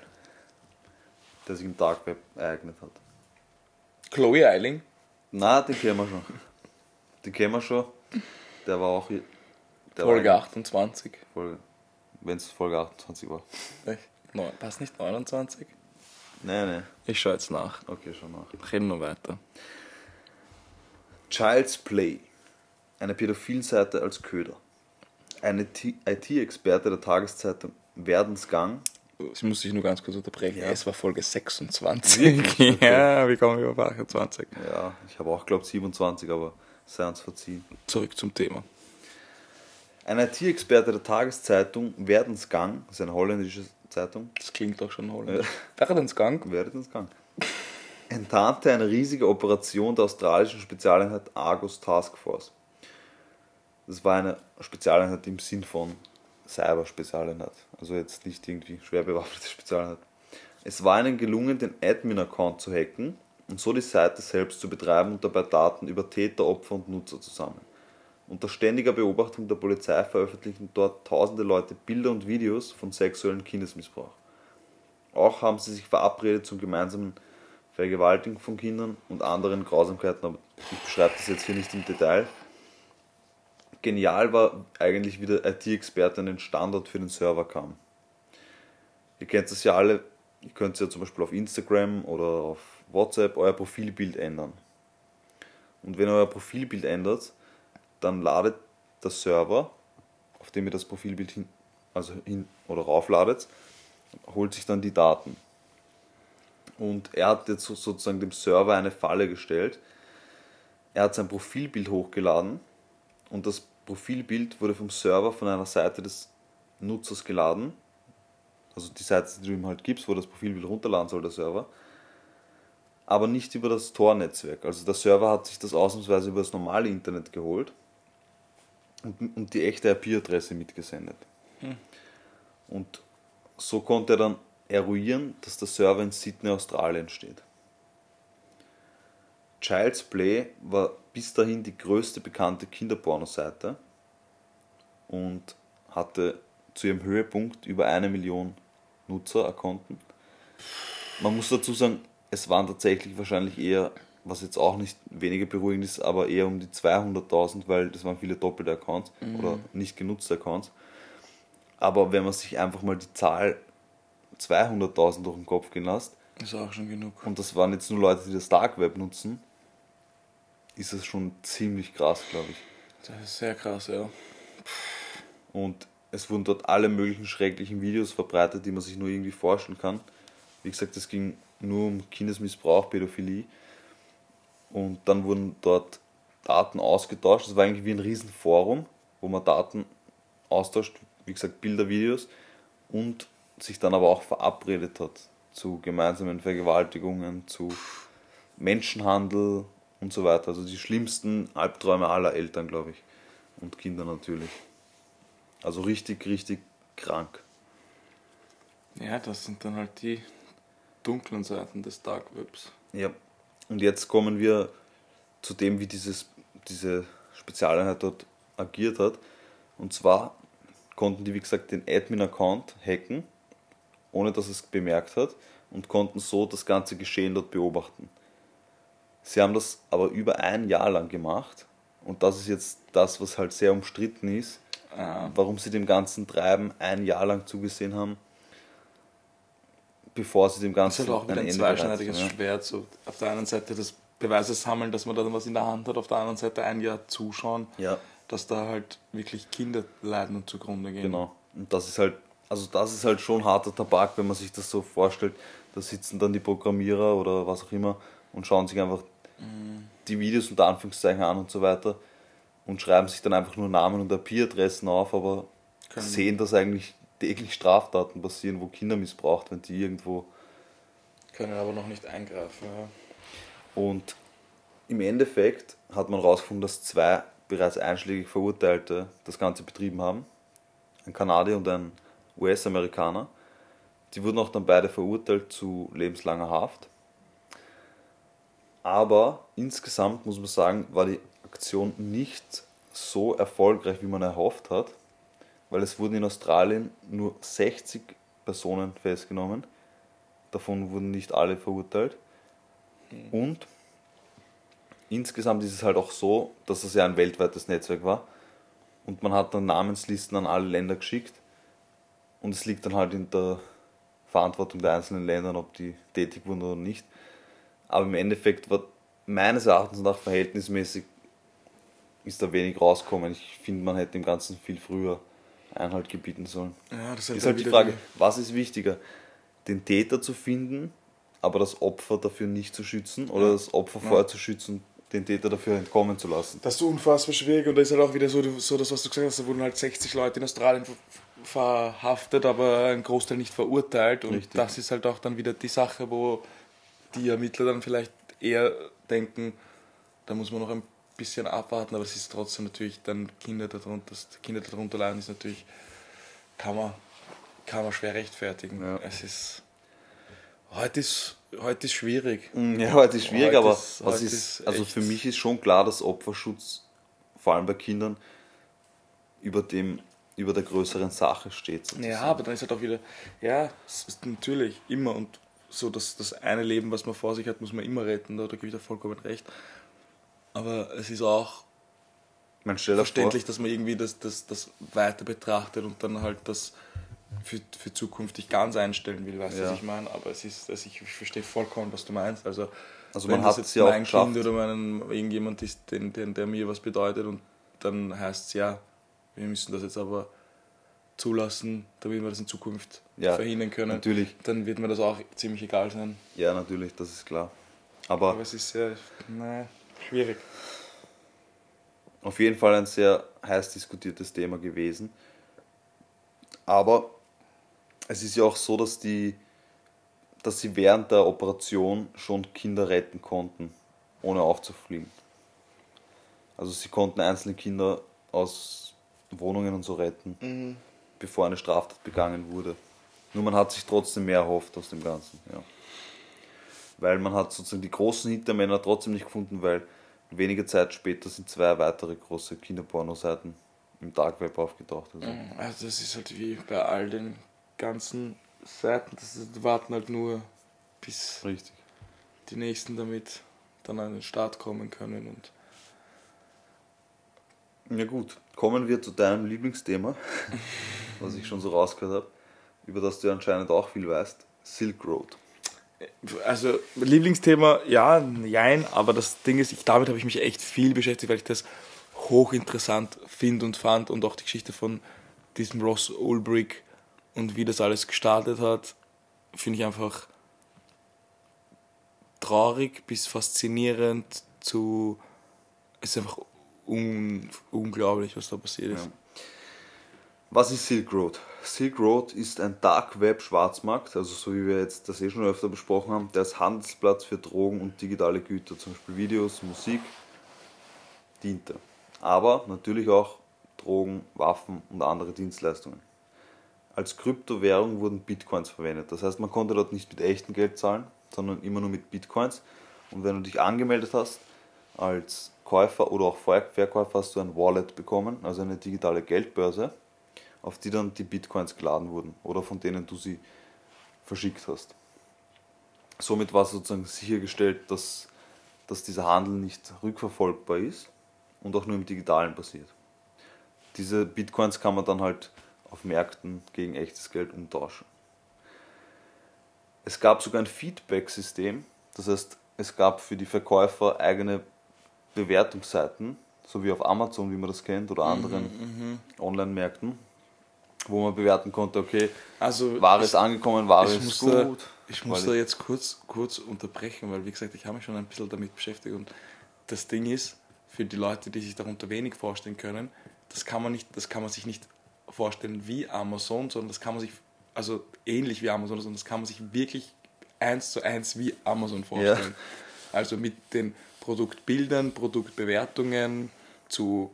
der sich im Dark Web ereignet hat. Chloe Eiling, Na, den kennen wir schon. Den kennen wir schon. Der war auch hier. Der Folge war 28. Folge. Wenn es Folge 28 war. Neun- Passt nicht 29? Nein, nein. Ich schaue jetzt nach. Okay, schon nach. Reden wir weiter. Child's Play. Eine Pädophilseite als Köder. Ein IT-Experte der Tageszeitung Werdensgang. Ich muss dich nur ganz kurz unterbrechen. Ja. Es war Folge 26. Ja, wie kommen wir auf 28? Ja, ich habe auch glaubt 27, aber sei uns verziehen. Zurück zum Thema. Ein IT-Experte der Tageszeitung Werdensgang, das ist eine holländische Zeitung, Das klingt doch schon holländisch. Werdensgang? Werdensgang, enttarnte eine riesige Operation der australischen Spezialeinheit Argus Task Force. Das war eine Spezialeinheit im Sinn von Cyber-Spezialeinheit, also jetzt nicht irgendwie schwer bewaffnete Spezialeinheit. Es war ihnen gelungen, den Admin-Account zu hacken und so die Seite selbst zu betreiben und dabei Daten über Täter, Opfer und Nutzer zu sammeln. Unter ständiger Beobachtung der Polizei veröffentlichen dort tausende Leute Bilder und Videos von sexuellem Kindesmissbrauch. Auch haben sie sich verabredet zum gemeinsamen Vergewaltigen von Kindern und anderen Grausamkeiten, aber ich beschreibe das jetzt hier nicht im Detail. Genial war eigentlich, wie der IT-Experte an den Standort für den Server kam. Ihr kennt das ja alle, ihr könnt ja zum Beispiel auf Instagram oder auf WhatsApp euer Profilbild ändern. Und wenn ihr euer Profilbild ändert, dann ladet der Server, auf dem ihr das Profilbild hin, also hin oder raufladet, holt sich dann die Daten. Und er hat jetzt so- sozusagen dem Server eine Falle gestellt. Er hat sein Profilbild hochgeladen und das Profilbild wurde vom Server von einer Seite des Nutzers geladen. Also die Seite, die du ihm halt gibst, wo das Profilbild runterladen soll, der Server. Aber nicht über das Tor-Netzwerk. Also der Server hat sich das ausnahmsweise über das normale Internet geholt und, und die echte IP-Adresse mitgesendet. Und so konnte er dann eruieren, dass der Server in Sydney, Australien steht. Child's Play war bis dahin die größte bekannte Kinderpornoseite und hatte zu ihrem Höhepunkt über eine Million Nutzer erkonnten. Man muss dazu sagen, es waren tatsächlich wahrscheinlich eher, was jetzt auch nicht weniger beruhigend ist, aber eher um die 200.000, weil das waren viele doppelte Accounts oder nicht genutzte Accounts. Aber wenn man sich einfach mal die Zahl 200.000 durch den Kopf gehen lässt, Ist auch schon genug. und das waren jetzt nur Leute, die das Dark Web nutzen, ist das schon ziemlich krass, glaube ich. Das ist sehr krass, ja. Und es wurden dort alle möglichen schrecklichen Videos verbreitet, die man sich nur irgendwie vorstellen kann. Wie gesagt, es ging nur um Kindesmissbrauch, Pädophilie. Und dann wurden dort Daten ausgetauscht. Es war eigentlich wie ein Riesenforum, wo man Daten austauscht, wie gesagt, Bilder, Videos und sich dann aber auch verabredet hat zu gemeinsamen Vergewaltigungen, zu Menschenhandel und so weiter. Also die schlimmsten Albträume aller Eltern, glaube ich. Und Kinder natürlich. Also richtig, richtig krank. Ja, das sind dann halt die dunklen Seiten des Dark Webs. Ja. Und jetzt kommen wir zu dem, wie dieses, diese Spezialeinheit dort agiert hat. Und zwar konnten die, wie gesagt, den Admin-Account hacken, ohne dass es bemerkt hat, und konnten so das ganze Geschehen dort beobachten. Sie haben das aber über ein Jahr lang gemacht. Und das ist jetzt das, was halt sehr umstritten ist, Ah, warum sie dem ganzen Treiben ein Jahr lang zugesehen haben, bevor sie dem das ist Ganzen halt auch wieder ein bereitet zweischneidiges ja. Schwert. So auf der einen Seite das Beweise sammeln, dass man da was in der Hand hat, auf der anderen Seite ein Jahr zuschauen, Ja, dass da halt wirklich Kinder leiden und zugrunde gehen. genau. Und das ist halt, also das ist halt schon harter Tabak, wenn man sich das so vorstellt. Da sitzen dann die Programmierer oder was auch immer und schauen sich einfach die Videos unter Anführungszeichen an und so weiter und schreiben sich dann einfach nur Namen und IP-Adressen auf, aber Können- sehen, dass eigentlich täglich Straftaten passieren, wo Kinder missbraucht, wenn die irgendwo Können aber noch nicht eingreifen. Ja. Und im Endeffekt hat man herausgefunden, dass zwei bereits einschlägig Verurteilte das Ganze betrieben haben. Ein Kanadier und ein US-Amerikaner. Die wurden auch dann beide verurteilt zu lebenslanger Haft. Aber insgesamt muss man sagen, war die Aktion nicht so erfolgreich, wie man erhofft hat, weil es wurden in Australien nur 60 Personen festgenommen. Davon wurden nicht alle verurteilt. Und insgesamt ist es halt auch so, dass es ja ein weltweites Netzwerk war. Und man hat dann Namenslisten an alle Länder geschickt. Und es liegt dann halt in der Verantwortung der einzelnen Länder, ob die tätig wurden oder nicht. Aber im Endeffekt war meines Erachtens nach verhältnismäßig ist da wenig rausgekommen. Ich finde, man hätte dem Ganzen viel früher Einhalt gebieten sollen. Ja, das Ist halt die Frage, was ist wichtiger? Den Täter zu finden, aber das Opfer dafür nicht zu schützen oder Ja. das Opfer Ja. vorher zu schützen, den Täter dafür entkommen zu lassen? Das ist unfassbar schwierig und da ist halt auch wieder so, so das, was du gesagt hast, da wurden halt 60 Leute in Australien ver- verhaftet, aber ein Großteil nicht verurteilt und Richtig. das ist halt auch dann wieder die Sache, wo die Ermittler dann vielleicht eher denken, da muss man noch ein bisschen abwarten, aber es ist trotzdem natürlich dann Kinder darunter, dass Kinder darunter leiden, ist natürlich, kann man, kann man schwer rechtfertigen. Ja. Es ist, heute ist, heute ist schwierig. Mm, Ja, heute ist schwierig, Heute aber ist- was ist, ist also für mich ist schon klar, dass Opferschutz vor allem bei Kindern über dem über der größeren Sache steht. sozusagen. Ja, aber dann ist halt auch wieder, ja, es ist natürlich immer und so, dass das eine Leben, was man vor sich hat, muss man immer retten, da, da gebe ich dir vollkommen recht. Aber es ist auch Man verständlich, dass man irgendwie das, das, das weiter betrachtet und dann halt das für, für zukünftig ganz einstellen will, weißt du, Ja. was ich meine? Aber es ist, also ich, ich verstehe vollkommen, was du meinst. Also, Also wenn man das hat es jetzt ja auch mein geschafft. Kind oder mein, irgendjemand ist, den, den, der mir was bedeutet und dann heißt es ja, wir müssen das jetzt aber zulassen, damit wir das in Zukunft Ja, verhindern können. natürlich. Dann wird mir das auch ziemlich egal sein. Ja, natürlich, das ist klar. Aber Aber es ist sehr, nein, schwierig. auf jeden Fall ein sehr heiß diskutiertes Thema gewesen. Aber es ist ja auch so, dass die dass sie während der Operation schon Kinder retten konnten, ohne aufzufliegen. Also sie konnten einzelne Kinder aus Wohnungen und so retten, bevor eine Straftat begangen wurde. Nur man hat sich trotzdem mehr erhofft aus dem Ganzen. Ja. Weil man hat sozusagen die großen Hintermänner trotzdem nicht gefunden, weil wenige Zeit später sind zwei weitere große Kinderpornoseiten im Dark Web aufgetaucht. Also. Also das ist halt wie bei all den ganzen Seiten, das ist, warten halt nur bis, Richtig. die nächsten damit dann an den Start kommen können. Und Ja gut, kommen wir zu deinem Lieblingsthema, was ich schon so rausgehört habe, über das du anscheinend auch viel weißt, Silk Road. also Lieblingsthema, ja, nein, aber das Ding ist, ich, damit habe ich mich echt viel beschäftigt, weil ich das hochinteressant finde und fand und auch die Geschichte von diesem Ross Ulbrich und wie das alles gestartet hat, finde ich einfach traurig bis faszinierend zu. Es ist einfach un, unglaublich, was da passiert ist. Ja. Was ist Silk Road? Silk Road ist ein Dark Web Schwarzmarkt, also so wie wir jetzt das eh schon öfter besprochen haben, der als Handelsplatz für Drogen und digitale Güter, zum Beispiel Videos, Musik, diente. Aber natürlich auch Drogen, Waffen und andere Dienstleistungen. Als Kryptowährung wurden Bitcoins verwendet. Das heißt, man konnte dort nicht mit echtem Geld zahlen, sondern immer nur mit Bitcoins. Und wenn du dich angemeldet hast als Käufer oder auch Ver- Verkäufer, hast du ein Wallet bekommen, also eine digitale Geldbörse, auf die dann die Bitcoins geladen wurden oder von denen du sie verschickt hast. Somit war sozusagen sichergestellt, dass, dass dieser Handel nicht rückverfolgbar ist und auch nur im Digitalen passiert. Diese Bitcoins kann man dann halt auf Märkten gegen echtes Geld umtauschen. Es gab sogar ein Feedback-System, das heißt, es gab für die Verkäufer eigene Bewertungsseiten, so wie auf Amazon, wie man das kennt, oder anderen Online-Märkten, wo man bewerten konnte, okay, Also Ware ich- ist angekommen, ist muss gut. da, ich muss da jetzt kurz, kurz unterbrechen, weil wie gesagt, ich habe mich schon ein bisschen damit beschäftigt und das Ding ist, für die Leute, die sich darunter wenig vorstellen können, das kann man nicht, das kann man sich nicht vorstellen wie Amazon, sondern das kann man sich, also ähnlich wie Amazon, sondern das kann man sich wirklich eins zu eins wie Amazon vorstellen. Also mit den Produktbildern, Produktbewertungen zu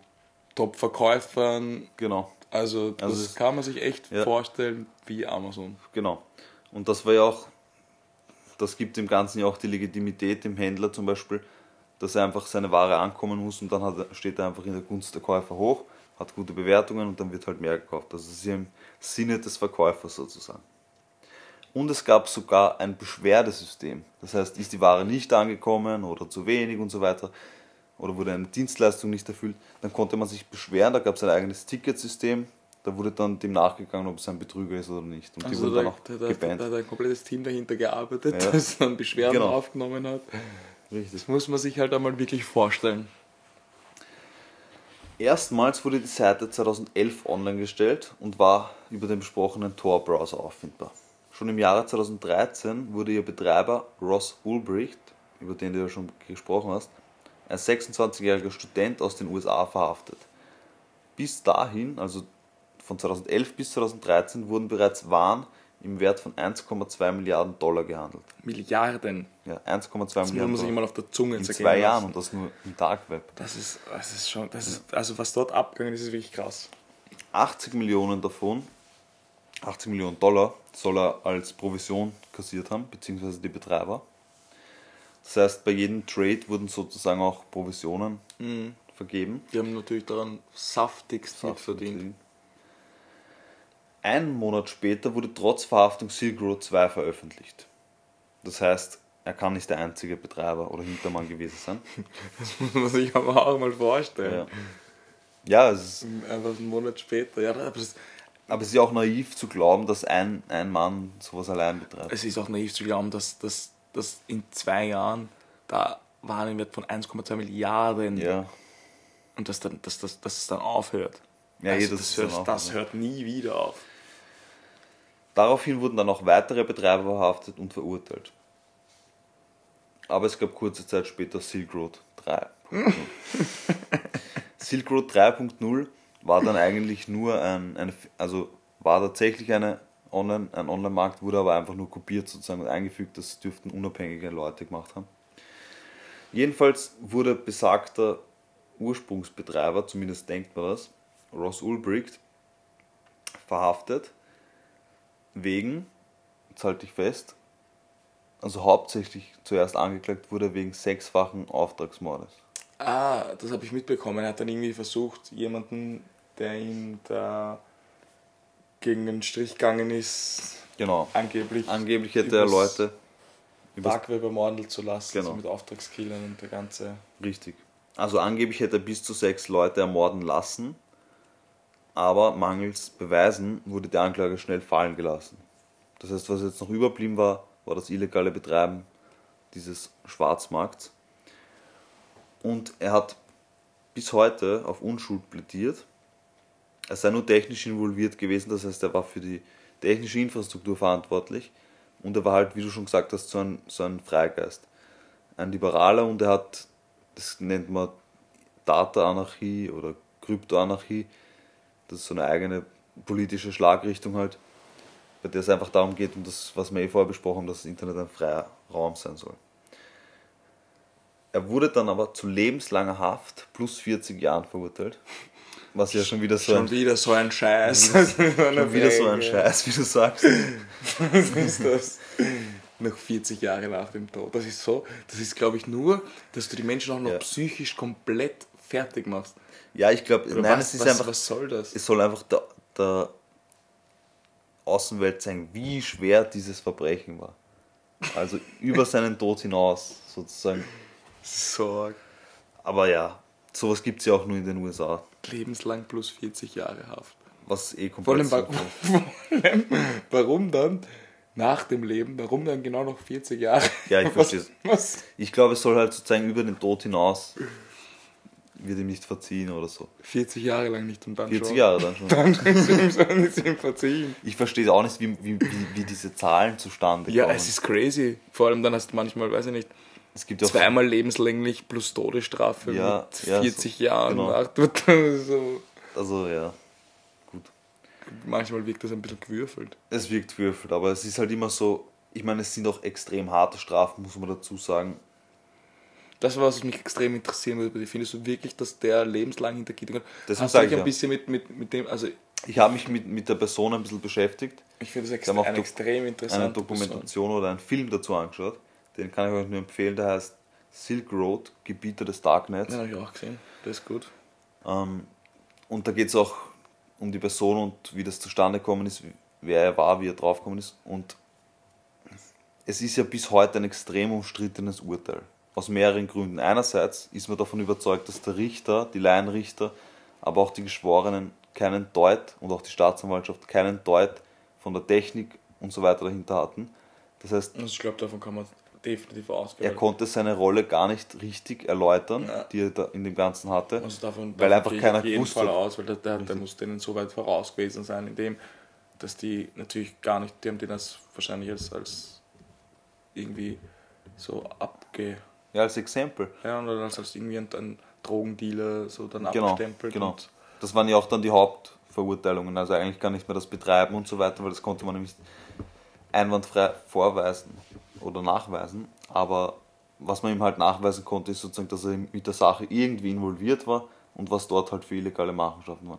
Top-Verkäufern, Genau, also das Also es- kann man sich echt Ja. vorstellen wie Amazon. genau. Und das war ja auch, das gibt dem Ganzen ja auch die Legitimität dem Händler zum Beispiel, dass er einfach seine Ware ankommen muss und dann hat, steht er einfach in der Gunst der Käufer hoch, hat gute Bewertungen und dann wird halt mehr gekauft. Das ist ja im Sinne des Verkäufers sozusagen. Und es gab sogar ein Beschwerdesystem. Das heißt, ist die Ware nicht angekommen oder zu wenig und so weiter oder wurde eine Dienstleistung nicht erfüllt, dann konnte man sich beschweren. Da gab es ein eigenes Ticketsystem. Da wurde dann dem nachgegangen, ob es ein Betrüger ist oder nicht. Und die Also wurden da, dann auch da, da, gebannt. da hat ein komplettes Team dahinter gearbeitet, Ja. das dann Beschwerden Genau. aufgenommen hat. Richtig. Das muss man sich halt einmal wirklich vorstellen. Erstmals wurde die Seite 2011 online gestellt und war über den besprochenen Tor-Browser auffindbar. Schon im Jahre 2013 wurde ihr Betreiber Ross Ulbricht, über den du ja schon gesprochen hast, ein 26-jähriger Student aus den USA verhaftet. Bis dahin, also von 2011 bis 2013, wurden bereits Waren im Wert von 1,2 Milliarden Dollar gehandelt. Milliarden. Ja, 1,2 Das muss Milliarden man sich Dollar. mal auf der Zunge In zwei Jahren und das nur im Dark Web. Das ist, das ist schon, das ist, also was dort abgegangen ist, ist wirklich krass. 80 Millionen davon, 80 Millionen Dollar, soll er als Provision kassiert haben, beziehungsweise die Betreiber. Das heißt, bei jedem Trade wurden sozusagen auch Provisionen vergeben. Die haben natürlich daran saftigst mitverdient. Einen Monat später wurde trotz Verhaftung Silk Road 2 veröffentlicht. Das heißt, er kann nicht der einzige Betreiber oder Hintermann gewesen sein. Das muss man sich aber auch mal Ja, vorstellen. ja es ist, Einfach einen Monat später. Ja, aber das, aber es ist ja auch naiv zu glauben, dass ein, ein Mann sowas allein betreibt. es ist auch naiv zu glauben, dass, dass, dass in zwei Jahren da Warenwert von 1,2 Milliarden Ja, und dass, dann, dass, dass, dass es dann aufhört. Ja, also das hört, das hört nie wieder auf. Daraufhin wurden dann auch weitere Betreiber verhaftet und verurteilt. Aber es gab kurze Zeit später Silk Road 3.0. Silk Road 3.0 war dann eigentlich nur ein, eine, also war tatsächlich eine Online, ein Online-Markt, wurde aber einfach nur kopiert sozusagen und eingefügt, das dürften unabhängige Leute gemacht haben. Jedenfalls wurde besagter Ursprungsbetreiber, zumindest denkt man das, Ross Ulbricht, verhaftet wegen, jetzt halte ich fest, also hauptsächlich zuerst angeklagt wurde wegen sechsfachen Auftragsmordes. Ah, das habe ich mitbekommen. Er hat dann irgendwie versucht, jemanden, der ihm da gegen den Strich gegangen ist, Genau. angeblich. Angeblich hätte er Leute Übers- Dark Web ermorden zu lassen, Genau. so mit Auftragskillern und der ganze. Richtig. Also angeblich hätte er bis zu sechs Leute ermorden lassen, aber mangels Beweisen wurde die Anklage schnell fallen gelassen. Das heißt, was jetzt noch überblieben war, war das illegale Betreiben dieses Schwarzmarkts. Und er hat bis heute auf Unschuld plädiert. Er sei nur technisch involviert gewesen, das heißt, er war für die technische Infrastruktur verantwortlich und er war halt, wie du schon gesagt hast, so ein, so ein Freigeist. Ein Liberaler und er hat, das nennt man Data-Anarchie oder Kryptoanarchie, das ist so eine eigene politische Schlagrichtung halt, bei der es einfach darum geht, um das, was wir eh vorher besprochen haben, dass das Internet ein freier Raum sein soll. Er wurde dann aber zu lebenslanger Haft plus 40 Jahren verurteilt. Was ja schon wieder so Schon ein, wieder so ein Scheiß. schon wieder so ein Scheiß, wie du sagst. Was ist das? Noch 40 Jahre nach dem Tod. Das ist so, das ist glaube ich nur, dass du die Menschen auch noch Ja. psychisch komplett fertig machst. Ja, ich glaube, nein, was, es ist was, einfach, was soll das? es soll einfach der, der Außenwelt zeigen, wie schwer dieses Verbrechen war. Also über seinen Tod hinaus, sozusagen. So Aber ja, sowas gibt es ja auch nur in den USA. lebenslang plus 40 Jahre Haft. Was eh Vor komplett vor allem, warum dann nach dem Leben, warum dann genau noch 40 Jahre? Ja, ich was, versteh's. was? Ich glaube, es soll halt sozusagen über den Tod hinaus wird ihm nicht verziehen oder so. 40 Jahre lang nicht und dann 40 schon. Jahre dann schon. Dann ist ihm, verziehen. Ich verstehe auch nicht, wie, wie, wie, wie diese Zahlen zustande Ja, kommen. es ist crazy. Vor allem dann hast du manchmal, weiß ich nicht, es gibt zweimal lebenslänglich plus Todesstrafe Ja, mit ja, 40 so- Jahren. genau. So, Also ja, gut. manchmal wirkt das ein bisschen gewürfelt. Es wirkt würfelt, aber es ist halt immer so, ich meine, es sind auch extrem harte Strafen, muss man dazu sagen. Das war, was mich extrem interessieren würde. Findest du wirklich, dass der lebenslang hinter Gittern hat? Deswegen Hast du dich ich ein ja. bisschen mit, mit, mit dem, also Ich habe mich mit, mit der Person ein bisschen beschäftigt, ich finde das ex Wir haben auch eine extrem interessante eine Dokumentation oder einen Film dazu angeschaut. Den kann ich euch nur empfehlen, der heißt Silk Road, Gebieter des Darknets. Ja, habe ich auch gesehen. Das ist gut. Ähm, und da geht es auch um die Person und wie das zustande gekommen ist, wer er war, wie er draufgekommen ist. Und es ist ja bis heute ein extrem umstrittenes Urteil. Aus mehreren Gründen. Einerseits ist man davon überzeugt, dass der Richter, die Laienrichter, aber auch die Geschworenen keinen Deut und auch die Staatsanwaltschaft keinen Deut von der Technik und so weiter dahinter hatten. Das heißt, Also ich glaube, davon kann man definitiv er ausgehen. konnte seine Rolle gar nicht richtig erläutern, Ja. die er da in dem Ganzen hatte. Also davon, Weil davon einfach keiner auf jeden gewusst Fall aus, weil der, der, der muss denen so weit voraus gewesen sein, in dem, dass die natürlich gar nicht, die haben den als wahrscheinlich als, als irgendwie so abge... Ja, als Exempel. Ja, oder als, als irgendwie ein, ein Drogendealer so dann Genau, abgestempelt. genau. Und Das waren ja auch dann die Hauptverurteilungen. Also eigentlich gar nicht mehr das Betreiben und so weiter, weil das konnte man nämlich einwandfrei vorweisen oder nachweisen. Aber was man ihm halt nachweisen konnte, ist sozusagen, dass er mit der Sache irgendwie involviert war und was dort halt für illegale Machenschaften waren.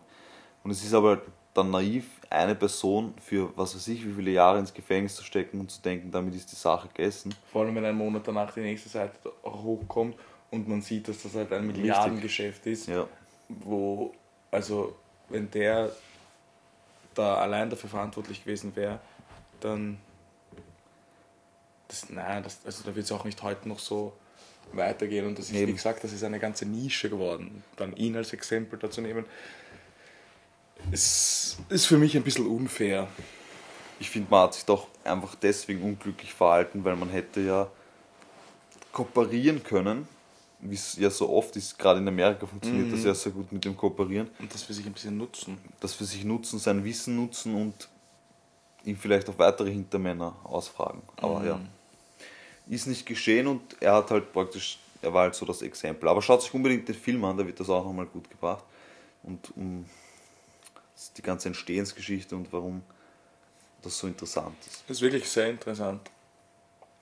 Und es ist aber dann naiv, eine Person für was weiß ich, wie viele Jahre ins Gefängnis zu stecken und zu denken, damit ist die Sache gegessen. vor allem, wenn ein Monat danach die nächste Seite hochkommt und man sieht, dass das halt ein Milliardengeschäft ist, Ja, wo, also wenn der da allein dafür verantwortlich gewesen wäre, dann, das, nein, das, also da wird es auch nicht heute noch so weitergehen und das ist, wie Eben. gesagt, das ist eine ganze Nische geworden. Dann ihn als Exempel dazu nehmen, ist, ist für mich ein bisschen unfair. ich finde, man hat sich doch einfach deswegen unglücklich verhalten, weil man hätte ja kooperieren können, wie es ja so oft ist, gerade in Amerika funktioniert das ja sehr gut mit dem Kooperieren, Und das für sich ein bisschen nutzen. dass wir sich nutzen, sein Wissen nutzen und ihn vielleicht auch weitere Hintermänner ausfragen. Aber ja, ist nicht geschehen und er hat halt praktisch, er war halt so das Exempel. Aber schaut sich unbedingt den Film an, da wird das auch nochmal gut gebracht. Und um die ganze Entstehensgeschichte und warum das so interessant ist. Das ist wirklich sehr interessant.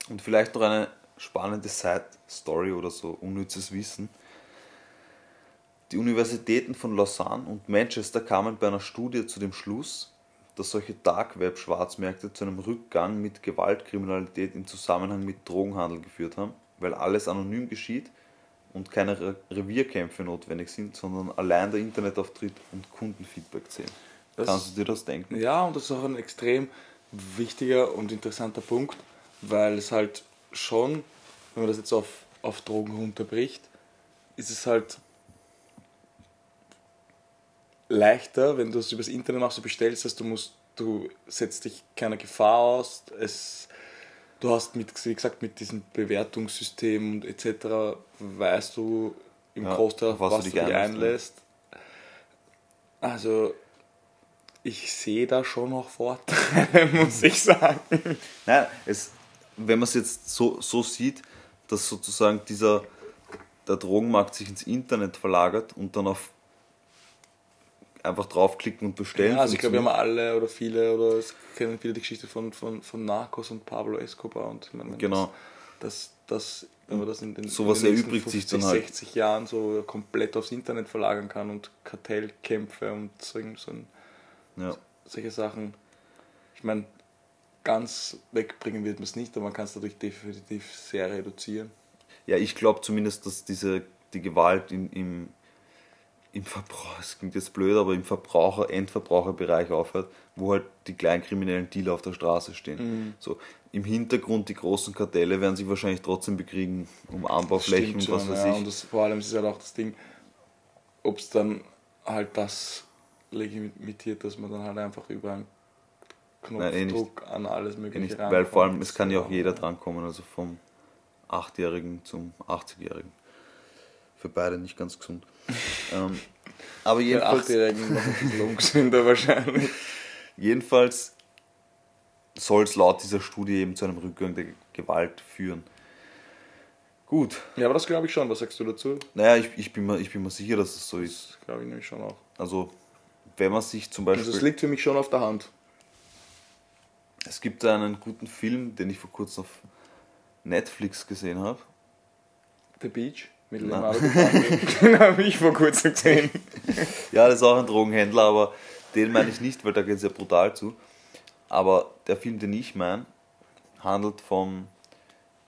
Und vielleicht noch eine spannende Side-Story oder so, unnützes Wissen. Die Universitäten von Lausanne und Manchester kamen bei einer Studie zu dem Schluss, dass solche Dark-Web-Schwarzmärkte zu einem Rückgang mit Gewaltkriminalität im Zusammenhang mit Drogenhandel geführt haben, weil alles anonym geschieht und keine Re Revierkämpfe notwendig sind, sondern allein der Internetauftritt und Kundenfeedback zählen. Das- Kannst du dir das denken? Ja, und das ist auch ein extrem wichtiger und interessanter Punkt, weil es halt schon, wenn man das jetzt auf, auf Drogen runterbricht, ist es halt leichter, wenn du es übers Internet machst, du bestellst es, du musst, du setzt dich keiner Gefahr aus, es, du hast mit, wie gesagt, mit diesem Bewertungssystem und etc. weißt du im Ja, Großteil, was, was du dich dich einlässt. Also, ich sehe da schon noch Vorteile, muss ich sagen. Nein, es, wenn man es jetzt so, so sieht, dass sozusagen dieser der Drogenmarkt sich ins Internet verlagert und dann auf einfach draufklicken und bestellen. Ja, also ich glaube, wir haben alle oder viele oder es kennen viele die Geschichte von, von, von Narcos und Pablo Escobar und ich meine, Genau. Das, das, wenn man das in den, Sowas in den nächsten erübrigt sich 50, dann halt. 60 Jahren so komplett aufs Internet verlagern kann und Kartellkämpfe und so, so ein, ja. solche Sachen. Ich meine, ganz wegbringen wird man es nicht, aber man kann es dadurch definitiv sehr reduzieren. ja, ich glaube zumindest, dass diese die Gewalt in, im, im Verbrauch, es klingt jetzt blöd, aber im Verbraucher, Endverbraucherbereich aufhört, wo halt die kleinen kriminellen Dealer auf der Straße stehen. So, Im Hintergrund die großen Kartelle werden sich wahrscheinlich trotzdem bekriegen um Anbauflächen und was schon, weiß ja. ich. Und das, vor allem ist halt auch das Ding, ob es dann halt das legitimiert, dass man dann halt einfach über einen Nein, eh. Knopfdruck an alles Ja, Mögliche nicht, weil vor allem, es kann ja auch jeder drankommen, also vom 8-Jährigen zum 80-Jährigen. Für beide nicht ganz gesund. ähm, aber jedenfalls, ungesünder wahrscheinlich. jedenfalls soll es laut dieser Studie eben zu einem Rückgang der Gewalt führen. Gut, Ja, aber das glaube ich schon. Was sagst du dazu? naja, ich, ich, bin mir, ich bin mir sicher, dass es so ist. Das glaube ich nämlich schon auch. Also, wenn man sich zum Beispiel. Also es liegt für mich schon auf der Hand. Es gibt einen guten Film, den ich vor kurzem auf Netflix gesehen habe. The Beach mit Nein. Leonardo DiCaprio. Den habe ich vor kurzem gesehen. Ja, das ist auch ein Drogenhändler, aber den meine ich nicht, weil da geht es ja brutal zu. Aber der Film, den ich meine, handelt vom,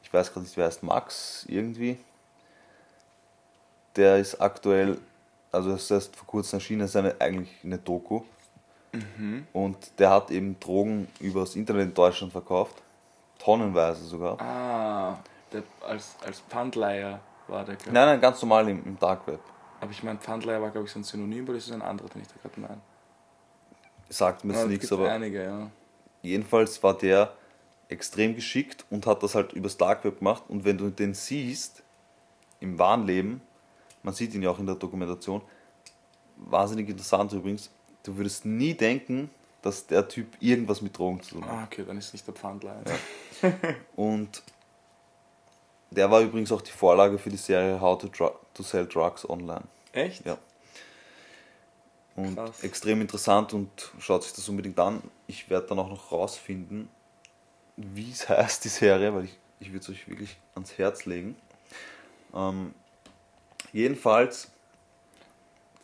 ich weiß gerade nicht, wer heißt, Max irgendwie. Der ist aktuell, also das ist erst vor kurzem erschienen, das ist eine, eigentlich eine Doku. Und der hat eben Drogen übers Internet in Deutschland verkauft. Tonnenweise sogar. Ah, der, als, als Pfandleiher war der. glaub ich. Nein, nein, ganz normal im, im Dark Web. Aber ich meine, Pfandleiher war glaube ich so ein Synonym, oder ist es ein anderer, den ich da gerade meine? Sagt mir Ja, jetzt nichts, aber. einige, ja. jedenfalls war der extrem geschickt und hat das halt übers Dark Web gemacht. Und wenn du den siehst, im wahren Leben, man sieht ihn ja auch in der Dokumentation, wahnsinnig interessant übrigens, du würdest nie denken, dass der Typ irgendwas mit Drogen zu tun hat. Ah, okay, dann ist es nicht der Pfandleiher. Und der war übrigens auch die Vorlage für die Serie How to, Dru to Sell Drugs Online. Echt? Ja. Und Krass. extrem interessant und schaut sich das unbedingt an. Ich werde dann auch noch rausfinden, wie es heißt, die Serie, weil ich, ich würde es euch wirklich ans Herz legen. Ähm, jedenfalls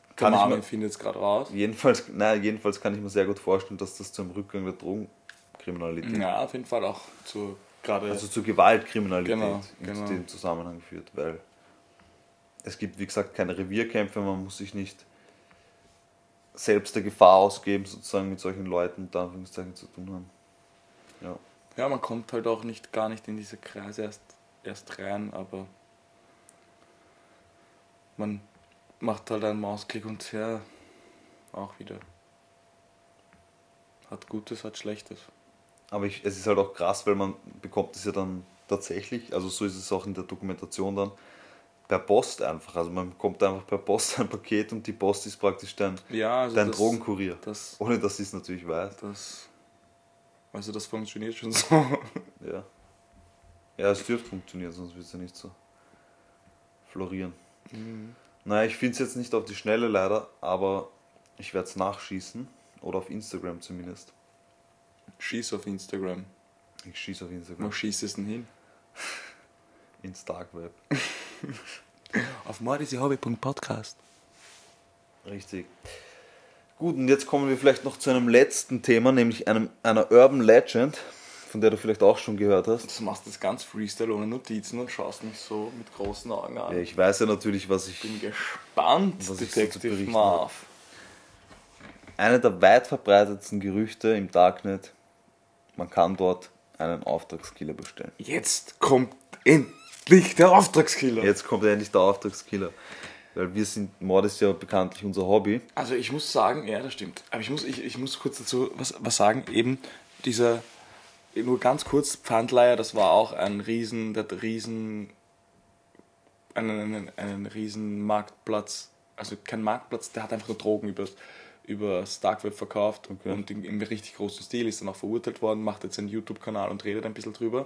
Der kann ich Marvin mir, findet es gerade raus. jedenfalls, nein, jedenfalls kann ich mir sehr gut vorstellen, dass das zu einem Rückgang der Drogenkriminalität, Ja, auf jeden Fall auch zu gerade. also zu Gewaltkriminalität Genau, in genau. dem Zusammenhang führt, weil es gibt, wie gesagt, keine Revierkämpfe, man muss sich nicht selbst der Gefahr ausgeben, sozusagen mit solchen Leuten Anführungszeichen zu tun haben. Ja. ja, man kommt halt auch nicht gar nicht in diese Kreise erst, erst rein, aber man macht halt einen Mausklick und ja, auch wieder. Hat Gutes, hat Schlechtes. Aber ich, es ist halt auch krass, weil man bekommt es ja dann tatsächlich, also so ist es auch in der Dokumentation dann, per Post einfach. Also man bekommt einfach per Post ein Paket und die Post ist praktisch dein, Ja, also dein das, Drogenkurier. Das, Ohne dass ich es natürlich weiß. das, also das funktioniert schon so. Ja. Ja, es dürfte funktionieren, sonst wird es ja nicht so florieren. Naja, ich finde es jetzt nicht auf die Schnelle leider, aber ich werde es nachschießen. Oder auf Instagram zumindest. Schieß auf Instagram. Ich schieße auf Instagram. Wo schießt es denn hin? Ins Dark Web. Auf mordisihobby.podcast. Richtig. Gut, und jetzt kommen wir vielleicht noch zu einem letzten Thema, nämlich einem, einer Urban Legend, von der du vielleicht auch schon gehört hast. Du machst das ganz Freestyle ohne Notizen und schaust mich so mit großen Augen an. Ja, ich weiß ja natürlich, was ich. bin gespannt, Was ich so zu Detective berichten Marv. Eine der weit verbreitetsten Gerüchte im Darknet, man kann dort einen Auftragskiller bestellen. Jetzt kommt endlich der Auftragskiller. Jetzt kommt endlich der Auftragskiller. Weil wir sind, Mord ist ja bekanntlich unser Hobby. Also ich muss sagen, ja, das stimmt. Aber ich muss, ich, ich muss kurz dazu was, was sagen. Eben dieser, nur ganz kurz, Pfandleier, das war auch ein riesen, der riesen, einen, einen, einen riesen Marktplatz, also kein Marktplatz, der hat einfach nur Drogen übers, übers Dark Web verkauft Okay. und im, im richtig großen Stil, ist dann auch verurteilt worden, macht jetzt einen YouTube-Kanal und redet ein bisschen drüber.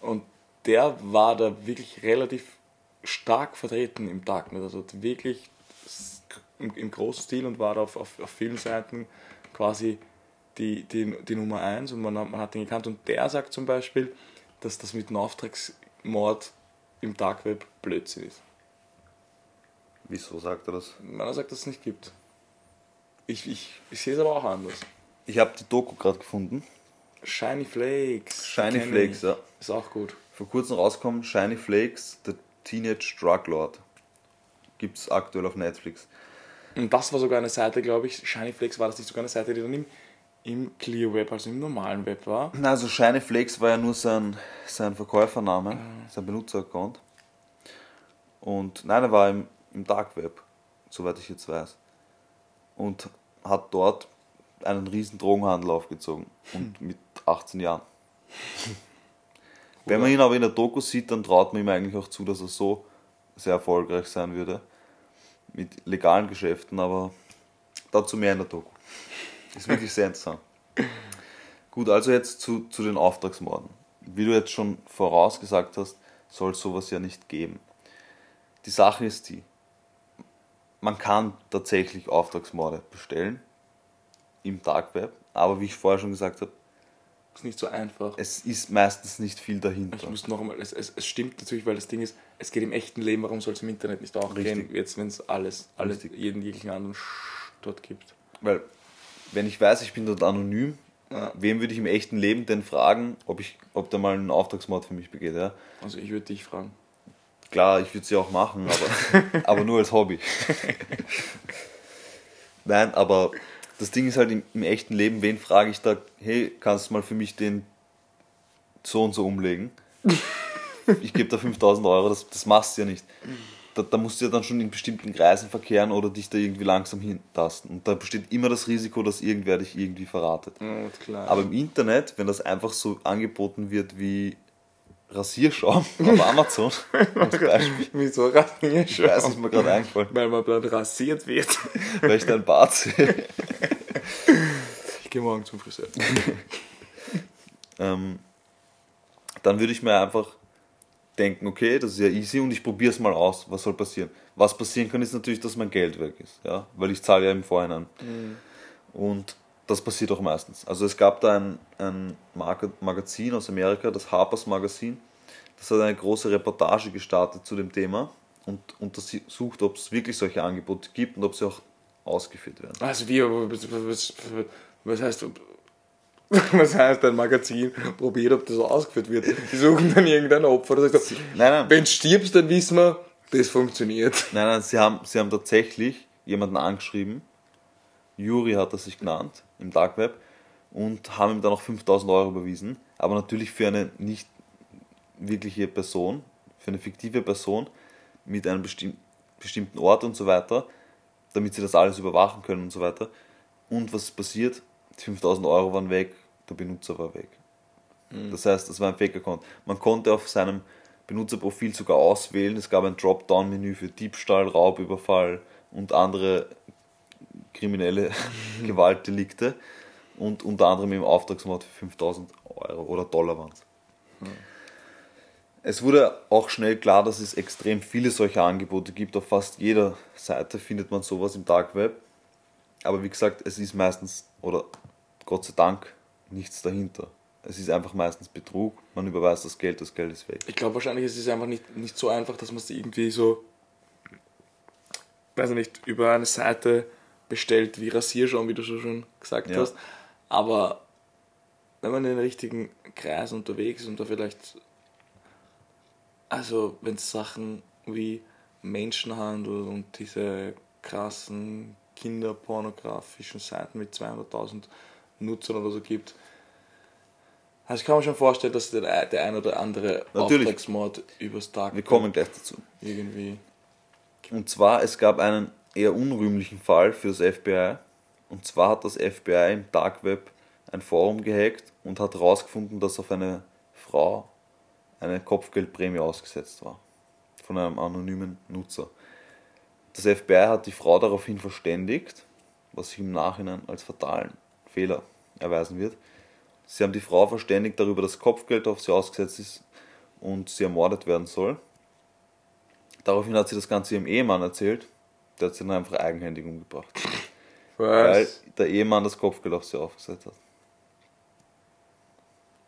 Und der war da wirklich relativ stark vertreten im Darknet, also wirklich im, im großen Stil und war da auf, auf, auf vielen Seiten quasi die, die, die Nummer 1 und man, hat- man hat ihn gekannt. Und der sagt zum Beispiel, dass das mit einem Auftragsmord im Dark Web Blödsinn ist. Wieso sagt er das? Man sagt, dass es nicht gibt. Ich, ich, ich sehe es aber auch anders. Ich habe die Doku gerade gefunden. Shiny Flakes. Shiny Flakes, ich. ja. Ist auch gut. Vor kurzem rausgekommen, Shiny Flakes, The Teenage Drug Lord. Gibt es aktuell auf Netflix. Und das war sogar eine Seite, glaube ich, Shiny Flakes war das nicht sogar eine Seite, die dann im, im Clear Web, also im normalen Web war. Na, also Shiny Flakes war ja nur sein, sein Verkäufername, sein Benutzeraccount. Und nein, er war im, im Dark Web, soweit ich jetzt weiß. Und hat dort einen riesen Drogenhandel aufgezogen. Und mit 18 Jahren. Wenn man ihn aber in der Doku sieht, dann traut man ihm eigentlich auch zu, dass er so sehr erfolgreich sein würde. Mit legalen Geschäften, aber dazu mehr in der Doku. Ist wirklich sehr interessant. Gut, also jetzt zu, zu den Auftragsmorden. Wie du jetzt schon vorausgesagt hast, soll es sowas ja nicht geben. Die Sache ist die, man kann tatsächlich Auftragsmorde bestellen im Dark Web, aber wie ich vorher schon gesagt habe, Ist nicht so einfach. es ist meistens nicht viel Ich dahinter. muss noch einmal, es, es, es stimmt natürlich, weil das Ding ist, es geht im echten Leben, warum soll es im Internet nicht auch Richtig. gehen, jetzt wenn es alles, alles Richtig. jeden jeglichen anderen Sch dort gibt. Weil, wenn ich weiß, ich bin dort anonym, Ja. wem würde ich im echten Leben denn fragen, ob, ich, ob der mal einen Auftragsmord für mich begeht? Ja? Also ich würde dich fragen. Klar, ich würde sie auch machen, aber, aber nur als Hobby. Nein, aber das Ding ist halt im, im echten Leben, wen frage ich da, hey, kannst du mal für mich den so und so umlegen? Ich gebe da 5000 Euro, das, das machst du ja nicht. Da, da musst du ja dann schon in bestimmten Kreisen verkehren oder dich da irgendwie langsam hintasten. Und da besteht immer das Risiko, dass irgendwer dich irgendwie verratet. Ja. Aber im Internet, wenn das einfach so angeboten wird wie Rasierschaum auf Amazon, als Beispiel, Wieso rasieren ich weiß, ist mir gerade eingefallen, Weil man dann rasiert wird. weil ich dein Bart sehe. Ich gehe morgen zum Friseur. Ähm, dann würde ich mir einfach denken, okay, das ist ja easy und ich probiere es mal aus, was soll passieren. Was passieren kann, ist natürlich, dass mein Geld weg ist, ja, weil ich zahle ja im Vorhinein. Und das passiert auch meistens. Also es gab da ein, ein Mag- Magazin aus Amerika, das Harper's Magazin, das hat eine große Reportage gestartet zu dem Thema und untersucht, ob es wirklich solche Angebote gibt und ob sie auch ausgeführt werden. Also wie, was, heißt, was heißt ein Magazin probiert, ob das ausgeführt wird? Die suchen dann irgendein Opfer. Das heißt, Nein, nein, wenn du stirbst, dann wissen wir, das funktioniert. Nein, nein, sie haben, sie haben tatsächlich jemanden angeschrieben, Juri hat er sich genannt, im Dark Web, und haben ihm dann noch 5000 Euro überwiesen, aber natürlich für eine nicht wirkliche Person, für eine fiktive Person mit einem bestimm bestimmten Ort und so weiter, damit sie das alles überwachen können und so weiter. Und was ist passiert? Die 5000 Euro waren weg, der Benutzer war weg. Das heißt, das war ein Fake-Account. Man konnte auf seinem Benutzerprofil sogar auswählen, es gab ein Dropdown-Menü für Diebstahl, Raubüberfall und andere kriminelle Gewaltdelikte und unter anderem im Auftragsmord für 5000 Euro oder Dollar waren es. Es wurde auch schnell klar, dass es extrem viele solcher Angebote gibt. Auf fast jeder Seite findet man sowas im Dark Web. Aber wie gesagt, es ist meistens, oder Gott sei Dank, nichts dahinter. Es ist einfach meistens Betrug. Man überweist das Geld, das Geld ist weg. Ich glaube wahrscheinlich ist es einfach nicht, nicht so einfach, dass man es irgendwie so, weiß ich nicht, über eine Seite bestellt wie Rasierschaum, wie du schon gesagt Ja. hast. Aber wenn man in den richtigen Kreis unterwegs ist und da vielleicht, also wenn es Sachen wie Menschenhandel und diese krassen kinderpornografischen Seiten mit 200.000 Nutzern oder so gibt, Also ich kann mir schon vorstellen, dass der, der ein oder andere Natürlich. Auftragsmord übers Tag Wir kommen gleich dazu. irgendwie. Und zwar, es gab einen eher unrühmlichen Fall für das FBI. Und zwar hat das FBI im Dark Web ein Forum gehackt und hat herausgefunden, dass auf eine Frau eine Kopfgeldprämie ausgesetzt war. Von einem anonymen Nutzer. Das FBI hat die Frau daraufhin verständigt, was sich im Nachhinein als fatalen Fehler erweisen wird. Sie haben die Frau verständigt darüber, dass Kopfgeld auf sie ausgesetzt ist und sie ermordet werden soll. Daraufhin hat sie das Ganze ihrem Ehemann erzählt. Der hat sie dann einfach eigenhändig umgebracht. Weil Was? der Ehemann das Kopfgeld auf sie aufgesetzt hat.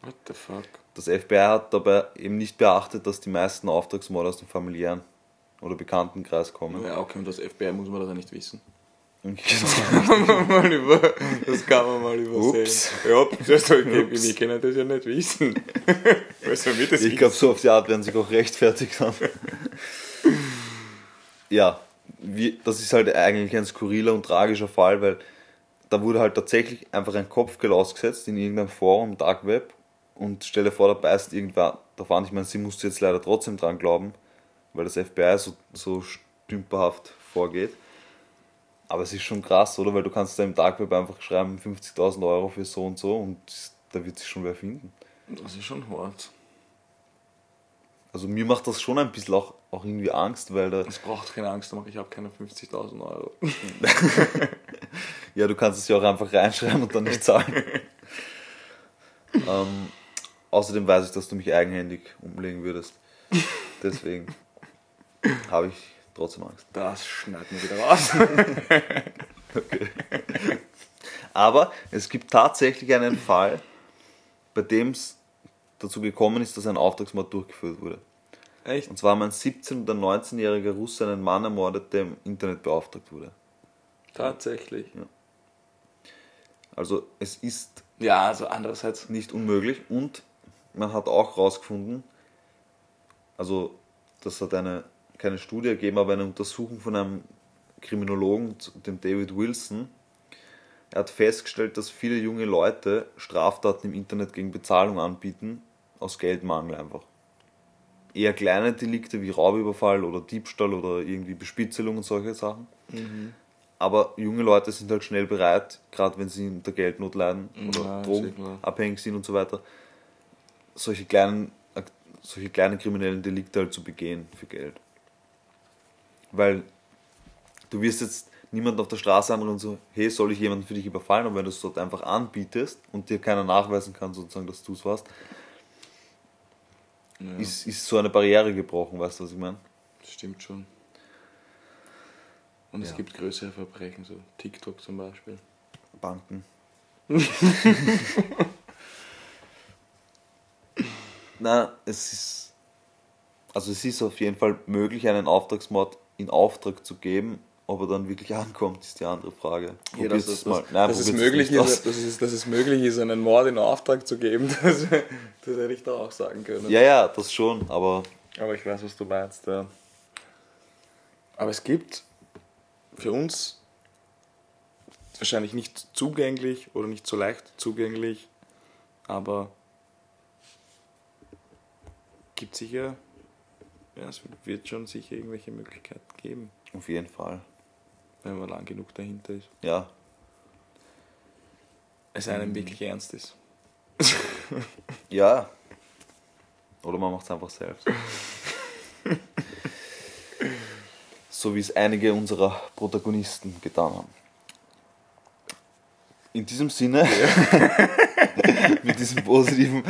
What the fuck? Das FBI hat dabei eben nicht beachtet, dass die meisten Auftragsmorde aus dem familiären oder Bekanntenkreis kommen. Ja, okay, und das FBI muss man das ja nicht wissen. Und kann man mal über, das kann man mal übersehen. Ups. Ja, das okay, Ups. wir können das ja nicht wissen. Was wir das ich glaube, so auf die Art werden sie auch rechtfertigt haben. ja, wie, das ist halt eigentlich ein skurriler und tragischer Fall, weil da wurde halt tatsächlich einfach ein Kopfgeld ausgesetzt in irgendeinem Forum, Dark Web. Und stell dir vor, da beißt irgendwer an. Ich meine, sie musste jetzt leider trotzdem dran glauben, weil das FBI so, so stümperhaft vorgeht. Aber es ist schon krass, oder? Weil du kannst da im Dark Web einfach schreiben 50.000 Euro für so und so und da wird sich schon wer finden. Das ist schon hart. Also mir macht das schon ein bisschen auch, auch irgendwie Angst, weil da, Es braucht keine Angst, ich habe keine 50.000 Euro. ja, du kannst es ja auch einfach reinschreiben und dann nicht zahlen. ähm, außerdem weiß ich, dass du mich eigenhändig umlegen würdest. Deswegen habe ich trotzdem Angst. Das schneiden wir wieder raus. Aber es gibt tatsächlich einen Fall, bei dem es dazu gekommen ist, dass ein Auftragsmord durchgeführt wurde. Echt? Und zwar haben ein 17- oder 19-jähriger Russe einen Mann ermordet, der im Internet beauftragt wurde. Tatsächlich. Also es ist Ja, also andererseits. nicht unmöglich und man hat auch herausgefunden, also das hat eine, keine Studie ergeben, aber eine Untersuchung von einem Kriminologen, dem David Wilson. Er hat festgestellt, dass viele junge Leute Straftaten im Internet gegen Bezahlung anbieten, aus Geldmangel einfach. Eher kleine Delikte wie Raubüberfall oder Diebstahl oder irgendwie Bespitzelung und solche Sachen. Aber junge Leute sind halt schnell bereit, gerade wenn sie unter Geldnot leiden oder Ja, ist eh drogenabhängig sind und so weiter, solche kleinen, solche kleinen kriminellen Delikte halt zu begehen für Geld. Weil du wirst jetzt niemanden auf der Straße anrufen und so, hey, soll ich jemanden für dich überfallen? Aber wenn du es dort einfach anbietest und dir keiner nachweisen kann, sozusagen, dass du es warst, Ja, ist, ist so eine Barriere gebrochen, weißt du, was ich meine? stimmt schon. Und es Ja. gibt größere Verbrechen, so TikTok zum Beispiel. Banken. Na, es ist. Also es ist auf jeden Fall möglich, einen Auftragsmord in Auftrag zu geben. Ob er dann wirklich ankommt, ist die andere Frage. Ja, dass, dass, mal. Nein, dass, es möglich ist, dass, es, dass es möglich ist, einen Mord in Auftrag zu geben, das, das hätte ich da auch sagen können. Ja, ja, das schon, aber Aber ich weiß, was du meinst, ja. Aber es gibt für uns wahrscheinlich nicht zugänglich oder nicht so leicht zugänglich, aber gibt sicher, ja, es wird schon sicher irgendwelche Möglichkeiten geben, auf jeden Fall. Wenn man lang genug dahinter ist. Ja, Es einem wirklich ernst ist. ja. Oder man macht es einfach selbst. so wie es einige unserer Protagonisten getan haben. In diesem Sinne, mit diesem positiven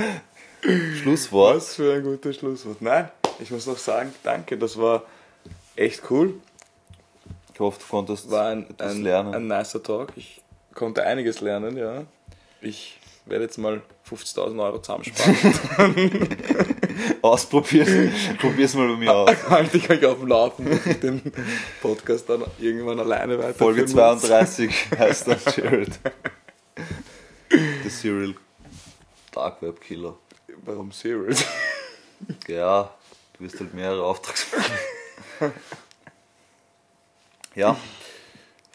Schlusswort, Was für ein gutes Schlusswort. Nein, ich muss noch sagen, danke, das war echt cool. Ich hoffe, du konntest War ein, ein, lernen. ein nicer Talk. Ich konnte einiges lernen, ja. Ich werde jetzt mal 50.000 Euro zusammensparen. Ausprobieren. Probier's mal bei mir aus. Halte ich euch auf dem Laufen, den Podcast dann irgendwann alleine weiterführen Folge muss. 32 heißt dann Jared. The Serial Dark Web Killer. Warum Serial? Ja, du wirst halt mehrere Auftragsmörder. ja,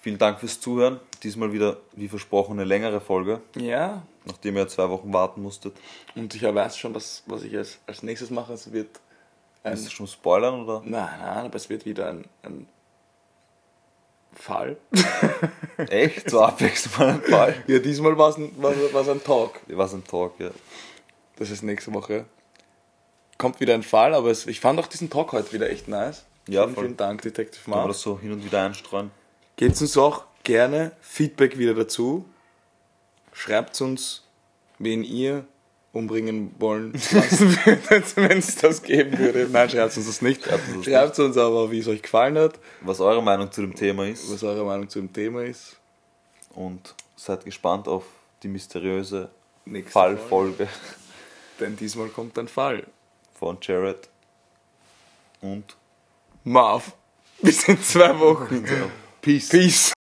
vielen Dank fürs Zuhören. Diesmal wieder, wie versprochen, eine längere Folge, Ja, nachdem ihr zwei Wochen warten musstet. und ich weiß schon, was, was ich als, als nächstes mache. Es wird ein, Willst du schon spoilern oder? Nein, nein, aber es wird wieder ein, ein Fall. Echt? So abwechselnd mal ein Fall? Ja, diesmal war es ein, war's, war's ein Talk. Was ein Talk, ja. Das ist nächste Woche. Kommt wieder ein Fall, aber es, ich fand auch diesen Talk heute wieder echt nice. Ja, vielen, voll. vielen Dank, Detective Kann man Mark. das so hin und wieder einstreuen? Gebt uns auch gerne Feedback wieder dazu. Schreibt uns, wen ihr umbringen wollen wenn es das geben würde. Nein, schreibt uns das nicht. Schreibt uns das Schreibt uns aber, wie es euch gefallen hat, Was eure Meinung zu dem Thema ist. was eure Meinung zu dem Thema ist. Und seid gespannt auf die mysteriöse Nächste Fallfolge Denn diesmal kommt ein Fall. von Jared. Und Marv. Bis in zwei Wochen. Peace. Peace.